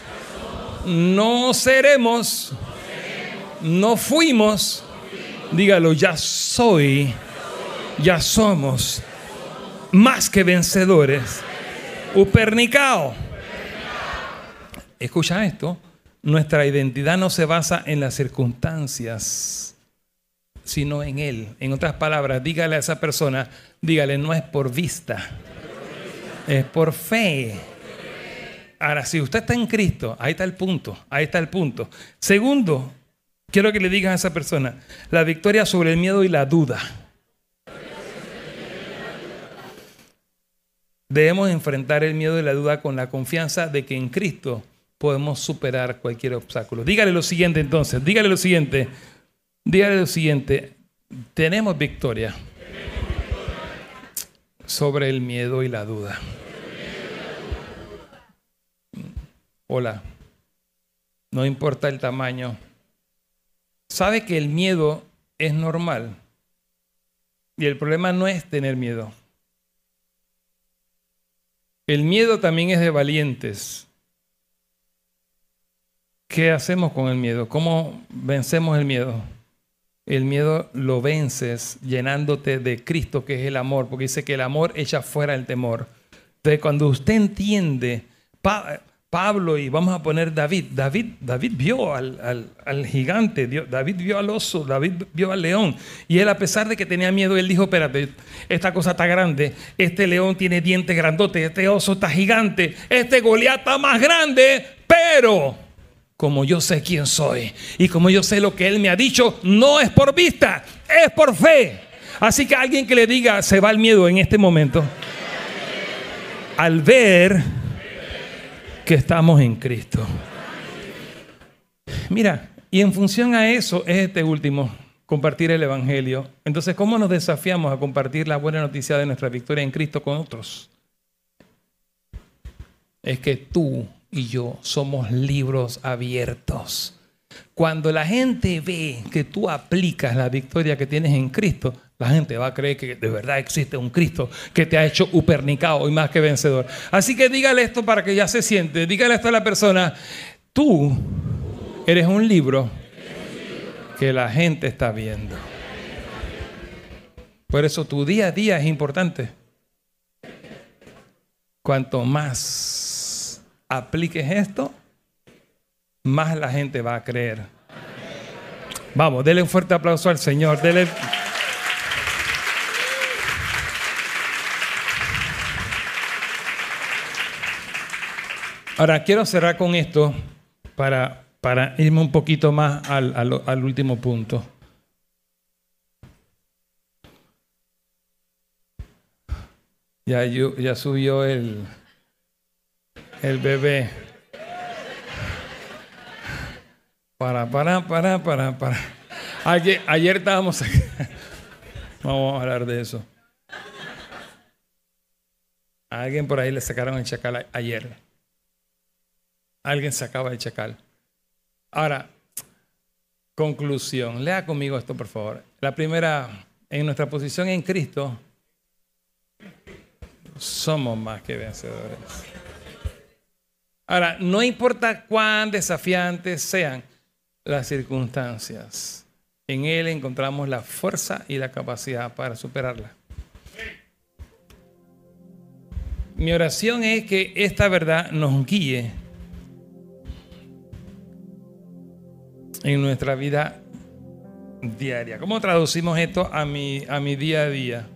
no seremos no fuimos, dígalo, ya soy, ya somos más que vencedores. Upernicao. Escucha esto, nuestra identidad no se basa en las circunstancias, sino en Él. En otras palabras, dígale a esa persona, dígale, no es por vista, es por fe. Ahora, si usted está en Cristo, ahí está el punto, ahí está el punto. Segundo, Quiero que le digas a esa persona, la victoria sobre el miedo y la duda. Debemos enfrentar el miedo y la duda con la confianza de que en Cristo podemos superar cualquier obstáculo. Dígale lo siguiente entonces, dígale lo siguiente, dígale lo siguiente, tenemos victoria sobre el miedo y la duda. Hola, no importa el tamaño sabe que el miedo es normal. Y el problema no es tener miedo. El miedo también es de valientes. ¿Qué hacemos con el miedo? ¿Cómo vencemos el miedo? El miedo lo vences llenándote de Cristo, que es el amor, porque dice que el amor echa fuera el temor. Entonces, cuando usted entiende, Pablo y vamos a poner David. David, David vio al, gigante, David vio al oso, David vio al león. Y él a pesar de que tenía miedo, él dijo, espérate, esta cosa está grande, este león tiene dientes grandotes, este oso está gigante, este Goliat está más grande, pero como yo sé quién soy y como yo sé lo que él me ha dicho, no es por vista, es por fe. Así que alguien que le diga, se va el miedo en este momento, al ver que estamos en Cristo. Mira, y en función a eso es este último, compartir el Evangelio. Entonces, ¿cómo nos desafiamos a compartir la buena noticia de nuestra victoria en Cristo con otros? Es que tú y yo somos libros abiertos. Cuando la gente ve que tú aplicas la victoria que tienes en Cristo, la gente va a creer que de verdad existe un Cristo que te ha hecho upernicado y más que vencedor. Así que dígale esto para que ya se siente. Dígale esto a la persona. Tú eres un libro que la gente está viendo. Por eso tu día a día es importante. Cuanto más apliques esto, más la gente va a creer. Vamos, dele un fuerte aplauso al Señor. Dele... Ahora, quiero cerrar con esto para, irme un poquito más al, último punto. Ya, subió el, el bebé. Para, para, para, para, para. Ayer, ayer estábamos. Vamos a hablar de eso. A alguien por ahí le sacaron el chacal ayer. Alguien se acaba de chacal. Ahora, conclusión. Lea conmigo esto, por favor. La primera, en nuestra posición en Cristo, somos más que vencedores. Ahora, no importa cuán desafiantes sean las circunstancias, en Él encontramos la fuerza y la capacidad para superarla. Mi oración es que esta verdad nos guíe en nuestra vida diaria. ¿Cómo traducimos esto a mi, a mi día a día?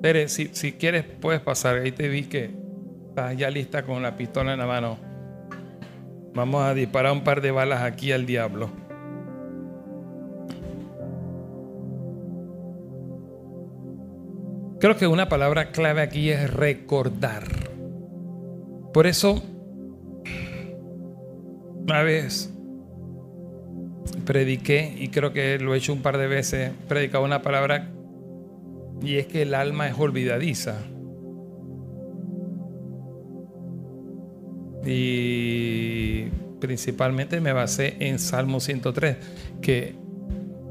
Pere, si, si quieres puedes pasar. Ahí te vi que estás ya lista con la pistola en la mano. Vamos a disparar un par de balas aquí al diablo. Creo que una palabra clave aquí es recordar. Por eso, una vez prediqué, y creo que lo he hecho un par de veces, predicado una palabra, y es que el alma es olvidadiza. Y principalmente me basé en Salmo 103, que,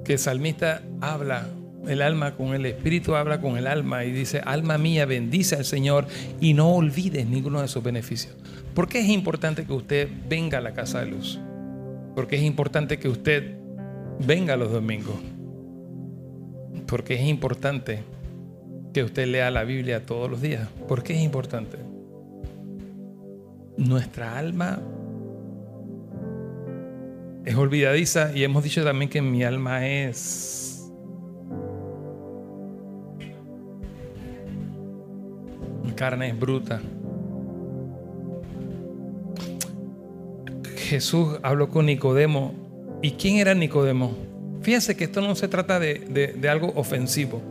que el salmista habla, el alma con el espíritu habla con el alma y dice, alma mía, bendice al Señor y no olvides ninguno de sus beneficios. ¿Por qué es importante que usted venga a la casa de luz? Porque es importante que usted venga los domingos. Porque es importante que usted lea la Biblia todos los días. ¿Por qué es importante? Nuestra alma es olvidadiza y hemos dicho también que mi alma es carne es bruta. Jesús habló con Nicodemo. ¿Y quién era Nicodemo? Fíjense que esto no se trata de, de algo ofensivo.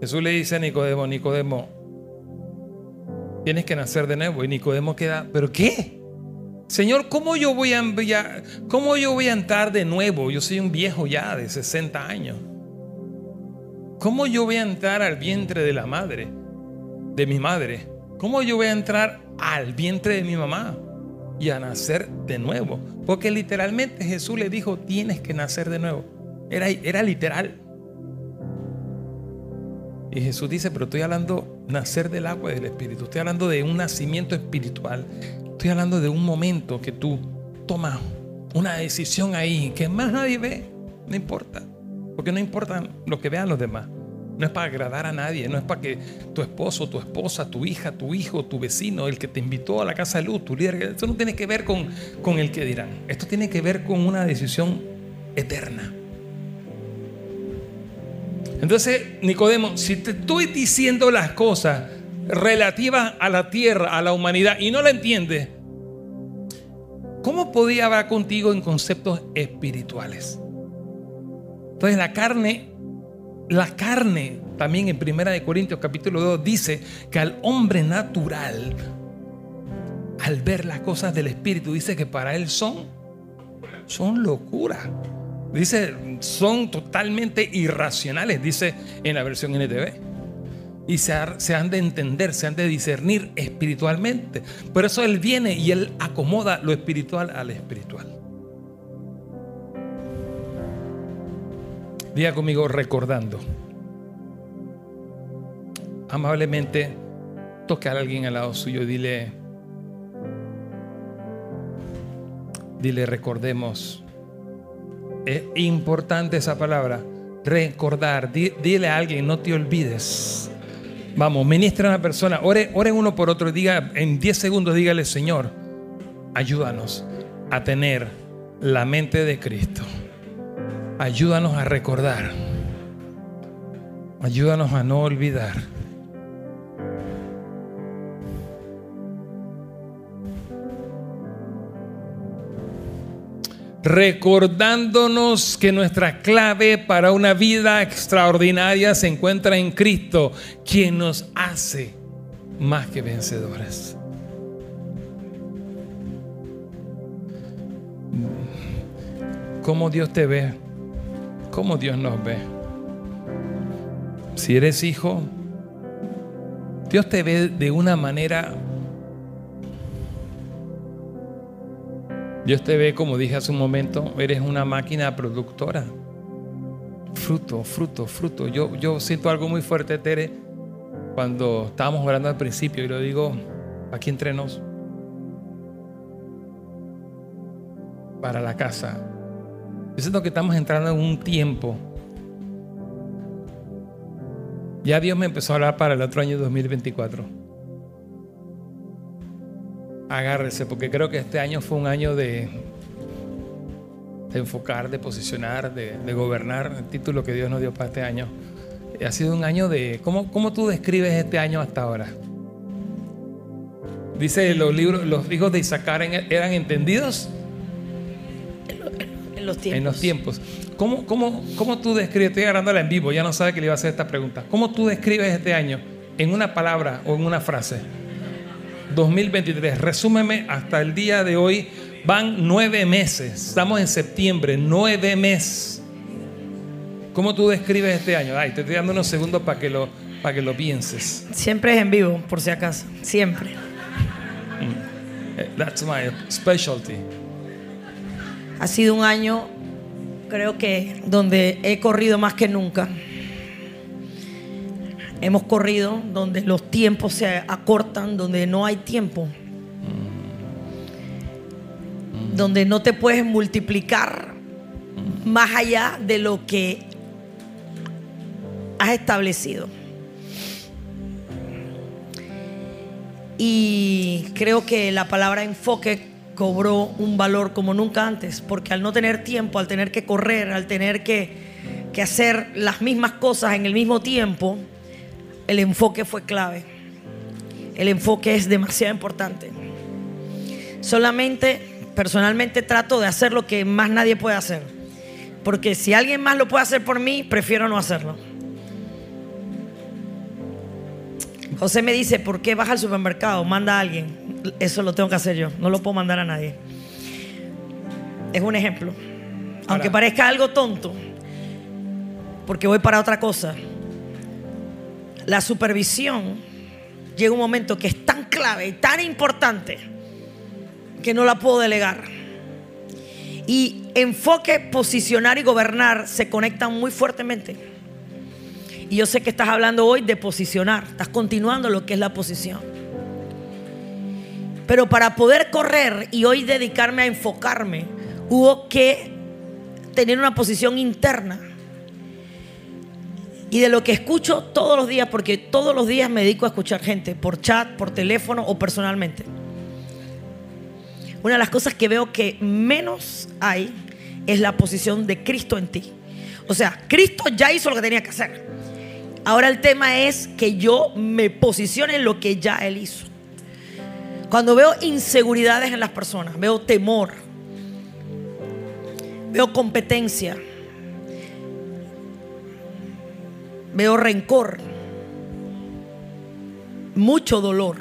Jesús le dice a Nicodemo, Nicodemo, tienes que nacer de nuevo. Y Nicodemo queda, ¿pero qué? Señor, ¿cómo yo voy a cómo yo voy a entrar de nuevo? Yo soy un viejo ya de 60 años. ¿Cómo yo voy a entrar al vientre de la madre, de mi madre? ¿Cómo yo voy a entrar al vientre de mi mamá y a nacer de nuevo? Porque literalmente Jesús le dijo, tienes que nacer de nuevo. Era, era literal. Y Jesús dice, pero estoy hablando nacer del agua y del Espíritu. Estoy hablando de un nacimiento espiritual. Estoy hablando de un momento que tú tomas una decisión ahí que más nadie ve. No importa. Porque no importa lo que vean los demás. No es para agradar a nadie, no es para que tu esposo, tu esposa, tu hija, tu hijo, tu vecino, el que te invitó a la casa de luz, tu líder, esto no tiene que ver con, con el que dirán. Esto tiene que ver con una decisión eterna. Entonces, Nicodemo, si te estoy diciendo las cosas relativas a la tierra, a la humanidad, y no la entiendes, ¿cómo podía hablar contigo en conceptos espirituales? Entonces, la carne, la carne, también en Primera de Corintios capítulo 2, dice que al hombre natural, al ver las cosas del espíritu, dice que para él son, son locura. Dice, son totalmente irracionales, dice en la versión NTV. Y se, han de entender, se han de discernir espiritualmente. Por eso Él viene y Él acomoda lo espiritual al espiritual. Diga conmigo recordando. Amablemente toque a alguien al lado suyo y dile, dile recordemos es importante esa palabra. Recordar. Dile a alguien, no te olvides. Vamos, ministra a una persona. Ore, ore uno por otro. Diga, en 10 segundos, dígale, Señor, ayúdanos a tener la mente de Cristo. Ayúdanos a recordar. Ayúdanos a no olvidar. recordándonos que nuestra clave para una vida extraordinaria se encuentra en Cristo, quien nos hace más que vencedores. ¿Cómo Dios te ve? ¿Cómo Dios nos ve? Si eres hijo, Dios te ve de una manera Dios te ve, como dije hace un momento, eres una máquina productora. Fruto, fruto, fruto. Yo, yo siento algo muy fuerte, Tere, cuando estábamos orando al principio, y lo digo aquí entre nos, para la casa. Yo siento que estamos entrando en un tiempo. Ya Dios me empezó a hablar para el otro año 2024 agárrese, porque creo que este año fue un año de, de enfocar, de posicionar, de, gobernar, el título que Dios nos dio para este año. Ha sido un año de... ¿Cómo, cómo tú describes este año hasta ahora? Dice los libros, los hijos de Isaacar eran entendidos En los tiempos. En los tiempos. ¿Cómo, cómo, cómo tú describes, estoy agarrándola en vivo, ya no sabe que le iba a hacer esta pregunta. ¿Cómo tú describes este año en una palabra o en una frase? 2023, resúmeme hasta el día de hoy, van nueve meses, estamos en septiembre, nueve meses. ¿Cómo tú describes este año? Ay, te estoy dando unos segundos para que lo, para que lo pienses. Siempre es en vivo, por si acaso. Siempre. Eh, That's my specialty. Ha sido un año, creo que, donde he corrido más que nunca. Hemos corrido donde los tiempos se acortan, donde no hay tiempo. Donde no te puedes multiplicar más allá de lo que has establecido. Y creo que la palabra enfoque cobró un valor como nunca antes, porque al no tener tiempo, al tener que correr, al tener que, que hacer las mismas cosas en el mismo tiempo, el enfoque fue clave. El enfoque es demasiado importante. Solamente, personalmente trato de hacer lo que más nadie puede hacer. Porque si alguien más lo puede hacer por mí, prefiero no hacerlo. José me dice, ¿por qué vas al supermercado? Manda a alguien. Eso lo tengo que hacer yo. No lo puedo mandar a nadie. Es un ejemplo. Aunque Ahora- parezca algo tonto, porque voy para otra cosa. La supervisión llega un momento que es tan clave y tan importante que no la puedo delegar. Y enfoque, posicionar y gobernar se conectan muy fuertemente. Y yo sé que estás hablando hoy de posicionar, estás continuando lo que es la posición. Pero para poder correr y hoy dedicarme a enfocarme, hubo que tener una posición interna. Y de lo que escucho todos los días, porque todos los días me dedico a escuchar gente, por chat, por teléfono o personalmente. Una de las cosas que veo que menos hay es la posición de Cristo en ti. O sea, Cristo ya hizo lo que tenía que hacer. Ahora el tema es que yo me posicione en lo que ya Él hizo. Cuando veo inseguridades en las personas, veo temor, veo competencia, veo rencor, mucho dolor,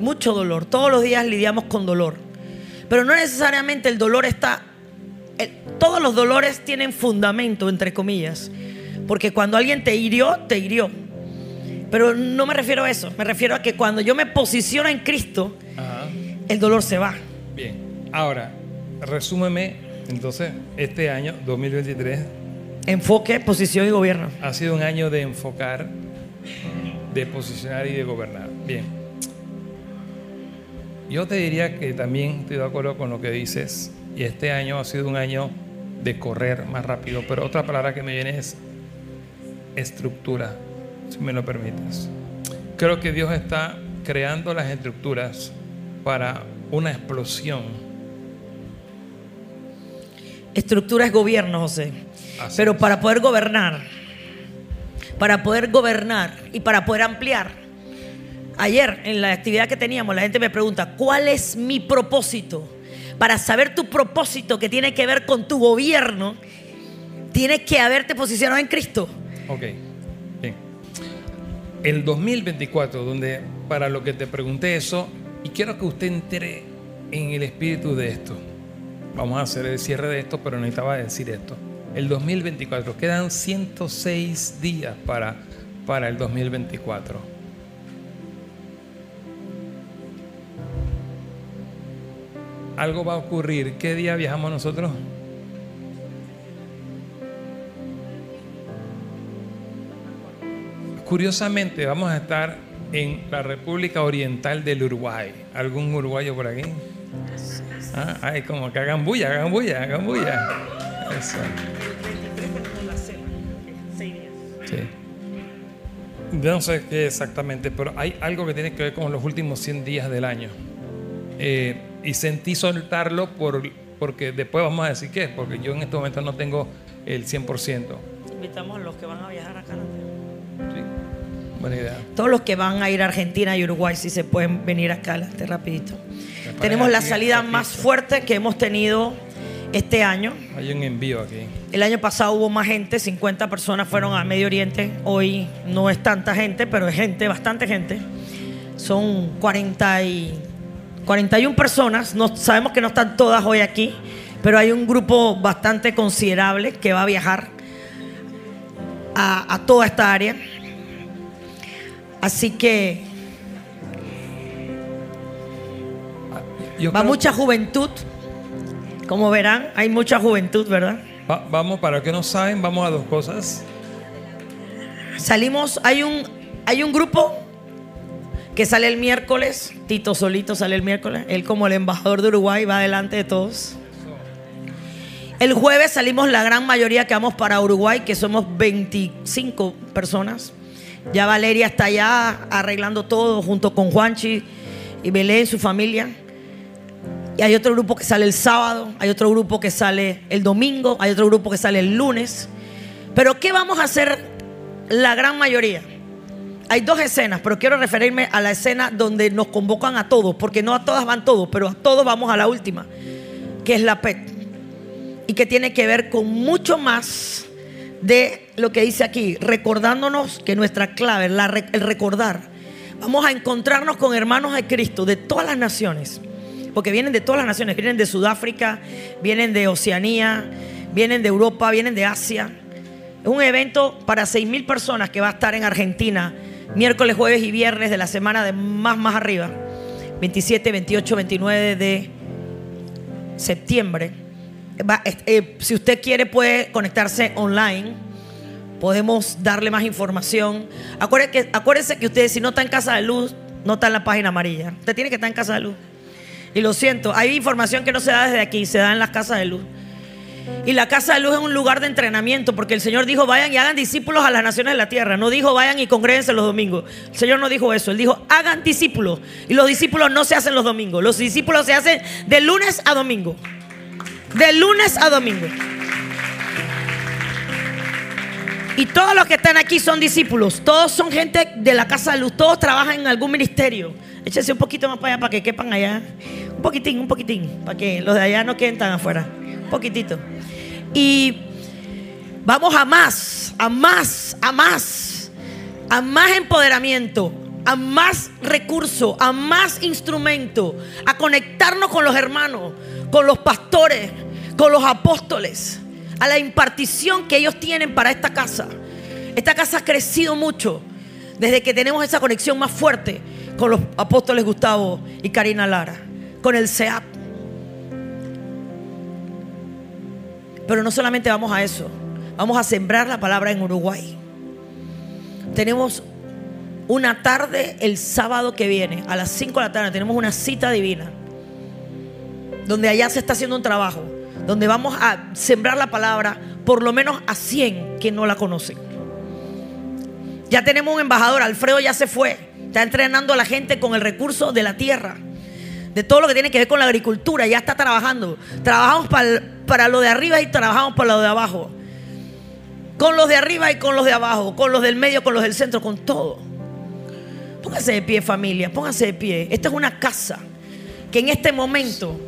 mucho dolor. Todos los días lidiamos con dolor, pero no necesariamente el dolor está... todos los dolores tienen fundamento, entre comillas, porque cuando alguien te hirió, te hirió. Pero no me refiero a eso, me refiero a que cuando yo me posiciono en Cristo, Ajá. el dolor se va. Bien. Ahora, resúmeme, entonces, este año, 2023, Enfoque, posición y gobierno. ha sido un año de enfocar, de posicionar y de gobernar. Bien. Yo te diría que también estoy de acuerdo con lo que dices, y este año ha sido un año de correr más rápido, pero otra palabra que me viene es estructura, si me lo permites. Creo que Dios está creando las estructuras para una explosión. Estructura es gobierno, José. Así Pero es. para poder gobernar, para poder gobernar y para poder ampliar. Ayer en la actividad que teníamos, la gente me pregunta, ¿cuál es mi propósito? Para saber tu propósito que tiene que ver con tu gobierno, tienes que haberte posicionado en Cristo. Ok, bien. El 2024, donde para lo que te pregunté eso, y quiero que usted entre en el espíritu de esto. Vamos a hacer el cierre de esto, pero necesitaba decir esto. El 2024, quedan 106 días para, para el 2024. Algo va a ocurrir. ¿Qué día viajamos nosotros? Curiosamente, vamos a estar en la República Oriental del Uruguay. ¿Algún uruguayo por aquí? Ah, ay, como que hagan bulla, hagan bulla, hagan bulla. Eso. No sé qué exactamente, pero hay algo que tiene que ver con los últimos 100 días del año. Eh, y sentí soltarlo por, porque después vamos a decir qué porque yo en este momento no tengo el 100%. Invitamos a los que van a viajar acá. Sí. Buena idea. Todos los que van a ir a Argentina y Uruguay, si se pueden venir acá adelante rapidito. Tenemos la salida más fuerte que hemos tenido este año. Hay un envío aquí. El año pasado hubo más gente, 50 personas fueron al Medio Oriente. Hoy no es tanta gente, pero es gente, bastante gente. Son 40 y 41 personas. No, sabemos que no están todas hoy aquí, pero hay un grupo bastante considerable que va a viajar a, a toda esta área. Así que Yo va creo- mucha juventud. Como verán, hay mucha juventud, ¿verdad? va- vamos, para que no saben, vamos a dos cosas. Salimos, hay un, hay un grupo que sale el miércoles, Tito solito sale el miércoles, él como el embajador de Uruguay va delante de todos. El jueves salimos la gran mayoría que vamos para Uruguay, que somos 25 personas. Ya Valeria está allá arreglando todo junto con Juanchi y Belén, su familia. Y hay otro grupo que sale el sábado, hay otro grupo que sale el domingo, hay otro grupo que sale el lunes. Pero ¿qué vamos a hacer la gran mayoría? Hay dos escenas, pero quiero referirme a la escena donde nos convocan a todos, porque no a todas van todos, pero a todos vamos a la última, que es la PET. Y que tiene que ver con mucho más de lo que dice aquí, recordándonos que nuestra clave, la el recordar. Vamos a encontrarnos con hermanos de Cristo de todas las naciones, porque vienen de todas las naciones, vienen de Sudáfrica, vienen de Oceanía, vienen de Europa, vienen de Asia. Es un evento para 6.000 personas que va a estar en Argentina miércoles, jueves y viernes de la semana de más, más arriba. 27, 28, 29 de septiembre. Eh, eh, si usted quiere puede conectarse online. Podemos darle más información. Acuérdese que, acuérdese que usted si no está en Casa de Luz, no está en la página amarilla. Usted tiene que estar en Casa de Luz. Y lo siento, hay información que no se da desde aquí, se da en las casas de luz. Y la casa de luz es un lugar de entrenamiento, porque el Señor dijo, vayan y hagan discípulos a las naciones de la tierra. No dijo, vayan y congréguense los domingos. El Señor no dijo eso. Él dijo, hagan discípulos. Y los discípulos no se hacen los domingos. Los discípulos se hacen de lunes a domingo. De lunes a domingo. Y todos los que están aquí son discípulos. Todos son gente de la casa de luz. Todos trabajan en algún ministerio. Échese un poquito más para allá para que quepan allá. Un poquitín, un poquitín. Para que los de allá no queden tan afuera. Un poquitito. Y vamos a más, a más, a más. A más empoderamiento. A más recurso. A más instrumento. A conectarnos con los hermanos. Con los pastores. Con los apóstoles a la impartición que ellos tienen para esta casa. Esta casa ha crecido mucho desde que tenemos esa conexión más fuerte con los apóstoles Gustavo y Karina Lara, con el SEAP. Pero no solamente vamos a eso, vamos a sembrar la palabra en Uruguay. Tenemos una tarde el sábado que viene, a las 5 de la tarde, tenemos una cita divina, donde allá se está haciendo un trabajo donde vamos a sembrar la palabra por lo menos a 100 que no la conocen. Ya tenemos un embajador, Alfredo ya se fue, está entrenando a la gente con el recurso de la tierra, de todo lo que tiene que ver con la agricultura, ya está trabajando. Trabajamos para, para lo de arriba y trabajamos para lo de abajo. Con los de arriba y con los de abajo, con los del medio, con los del centro, con todo. Pónganse de pie familia, pónganse de pie. Esta es una casa que en este momento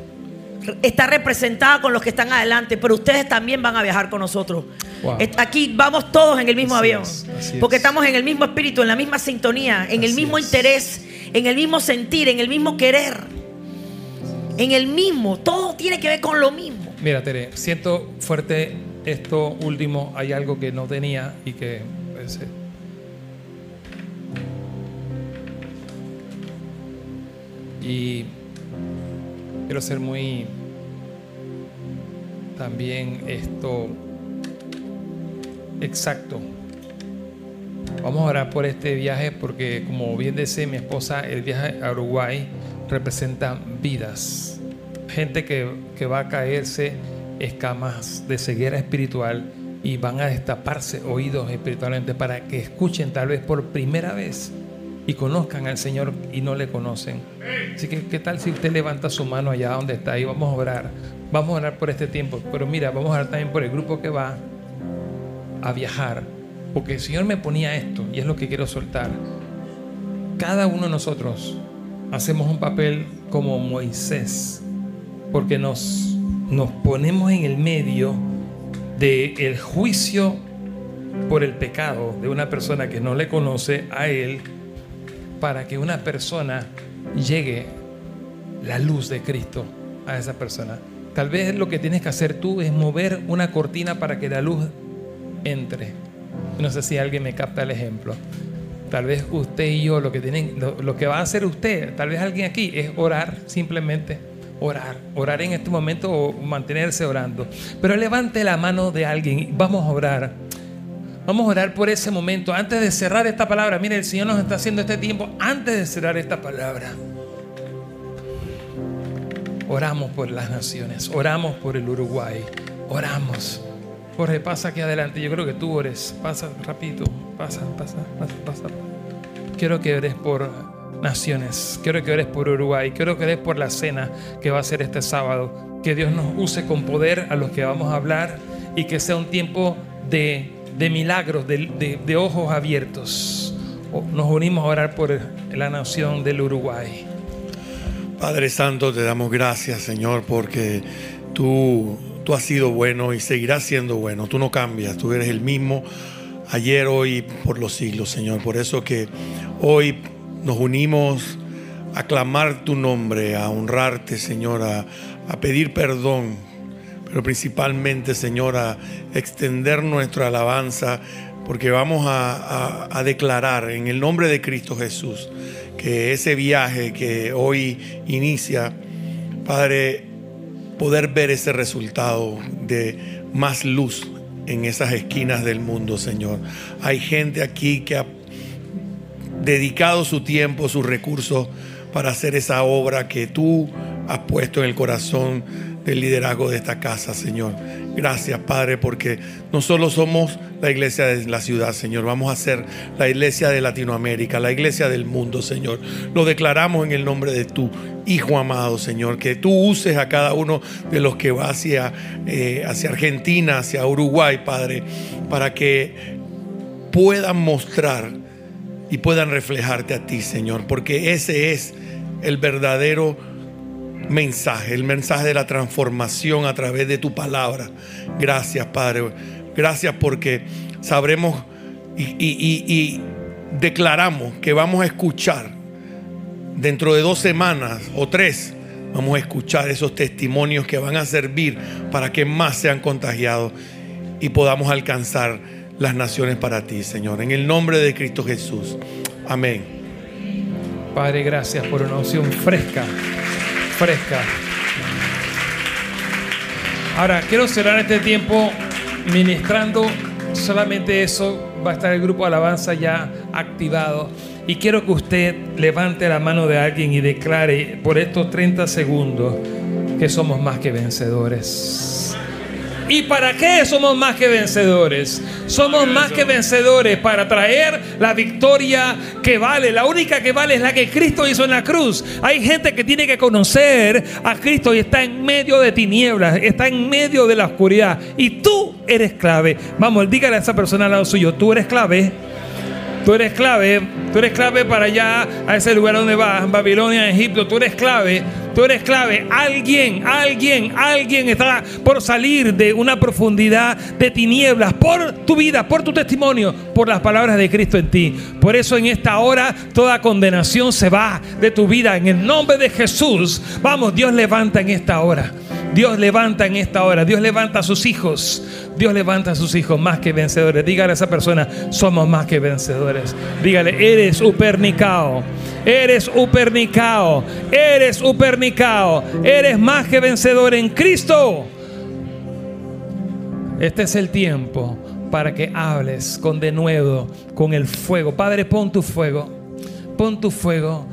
está representada con los que están adelante, pero ustedes también van a viajar con nosotros. Wow. Aquí vamos todos en el mismo Así avión, es, porque es. estamos en el mismo espíritu, en la misma sintonía, en el mismo es. interés, en el mismo sentir, en el mismo querer, en el mismo, todo tiene que ver con lo mismo. Mira, Tere, siento fuerte esto último. Hay algo que no tenía y que. pues, eh, y quiero ser muy. También esto. Exacto. Vamos a orar por este viaje porque, como bien decía mi esposa, el viaje a Uruguay representa vidas. Gente que, que va a caerse escamas de ceguera espiritual y van a destaparse oídos espiritualmente para que escuchen tal vez por primera vez y conozcan al Señor y no le conocen. Así que, ¿qué tal si usted levanta su mano allá donde está y vamos a orar? Vamos a orar por este tiempo, pero mira, vamos a orar también por el grupo que va a viajar, porque el Señor me ponía esto y es lo que quiero soltar. Cada uno de nosotros hacemos un papel como Moisés, porque nos nos ponemos en el medio del el juicio por el pecado de una persona que no le conoce a Él, para que una persona llegue la luz de Cristo a esa persona. Tal vez lo que tienes que hacer tú es mover una cortina para que la luz entre. No sé si alguien me capta el ejemplo. Tal vez usted y yo lo que tienen, lo, que va a hacer usted, tal vez alguien aquí, es orar simplemente. Orar, orar en este momento o mantenerse orando. Pero levante la mano de alguien, vamos a orar. Vamos a orar por ese momento. Antes de cerrar esta palabra, mire, el Señor nos está haciendo este tiempo antes de cerrar esta palabra. Oramos por las naciones, oramos por el Uruguay, oramos. Jorge, pasa aquí adelante. Yo creo que tú ores. Pasa rapidito. Pasa, pasa, pasa, pasa. Quiero que ores por naciones. Quiero que ores por Uruguay. Quiero que ores por la cena que va a ser este sábado. Que Dios nos use con poder a los que vamos a hablar y que sea un tiempo de, milagros, de, de ojos abiertos. Nos unimos a orar por la nación del Uruguay. Padre Santo, te damos gracias, Señor, porque tú, tú has sido bueno y seguirás siendo bueno. Tú no cambias, tú eres el mismo ayer, hoy por los siglos, Señor. Por eso que hoy nos unimos a clamar tu nombre, a honrarte, Señor, a, pedir perdón, pero principalmente, Señor, a extender nuestra alabanza, porque vamos a declarar en el nombre de Cristo Jesús que ese viaje que hoy inicia, Padre, poder ver ese resultado de más luz en esas esquinas del mundo, Señor. Hay gente aquí que ha dedicado su tiempo, sus recursos para hacer esa obra que tú has puesto en el corazón del liderazgo de esta casa, Señor. Gracias, Padre, porque no solo somos la iglesia de la ciudad, Señor, vamos a ser la iglesia de Latinoamérica, la iglesia del mundo, Señor. Lo declaramos en el nombre de tu Hijo amado, Señor, que tú uses a cada uno de los que va hacia, eh, hacia Argentina, hacia Uruguay, Padre, para que puedan mostrar y puedan reflejarte a ti, Señor, porque ese es el verdadero mensaje, el mensaje de la transformación a través de tu palabra. Gracias, Padre. Gracias porque sabremos y, declaramos que vamos a escuchar dentro de dos semanas o tres. Vamos a escuchar esos testimonios que van a servir para que más sean contagiados y podamos alcanzar las naciones para ti, Señor. En el nombre de Cristo Jesús. Amén. Padre, gracias por una unción fresca fresca. Ahora, quiero cerrar este tiempo ministrando solamente eso. Va a estar el grupo alabanza ya activado. Y quiero que usted levante la mano de alguien y declare por estos 30 segundos que somos más que vencedores. ¿Y para qué somos más que vencedores? Somos más que vencedores para traer la victoria que vale. La única que vale es la que Cristo hizo en la cruz. Hay gente que tiene que conocer a Cristo y está en medio de tinieblas, está en medio de la oscuridad. Y tú eres clave. Vamos, dígale a esa persona al lado suyo, tú eres clave. Tú eres clave, tú eres clave para allá, a ese lugar donde vas, Babilonia, Egipto, tú eres clave, tú eres clave. Alguien, alguien, alguien está por salir de una profundidad de tinieblas por tu vida, por tu testimonio, por las palabras de Cristo en ti. Por eso en esta hora toda condenación se va de tu vida. En el nombre de Jesús, vamos, Dios levanta en esta hora. Dios levanta en esta hora, Dios levanta a sus hijos, Dios levanta a sus hijos más que vencedores. Dígale a esa persona, somos más que vencedores. Dígale, eres upernicao, eres upernicao, eres upernicao, eres más que vencedor en Cristo. Este es el tiempo para que hables con denuedo, con el fuego. Padre, pon tu fuego, pon tu fuego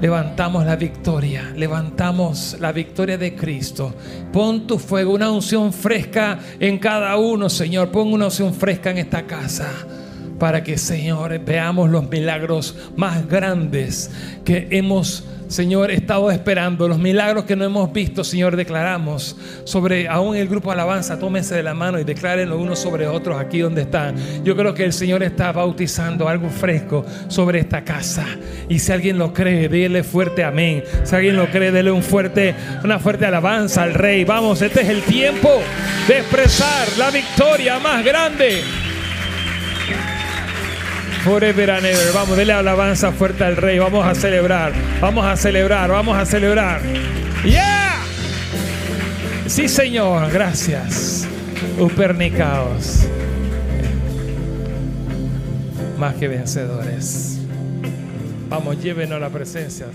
Levantamos la victoria, levantamos la victoria de Cristo. Pon tu fuego, una unción fresca en cada uno, Señor. Pon una unción fresca en esta casa para que, Señor, veamos los milagros más grandes que hemos Señor, he estado esperando los milagros que no hemos visto, Señor, declaramos sobre aún el grupo alabanza, tómense de la mano y declárenlo unos sobre otros aquí donde están. Yo creo que el Señor está bautizando algo fresco sobre esta casa. Y si alguien lo cree, dile fuerte amén. Si alguien lo cree, dele un fuerte, una fuerte alabanza al Rey. Vamos, este es el tiempo de expresar la victoria más grande. Forever and ever. Vamos, dele alabanza fuerte al Rey. Vamos a celebrar. Vamos a celebrar. Vamos a celebrar. ¡Yeah! Sí, Señor. Gracias. Upernicaos. Más que vencedores. Vamos, llévenos a la presencia.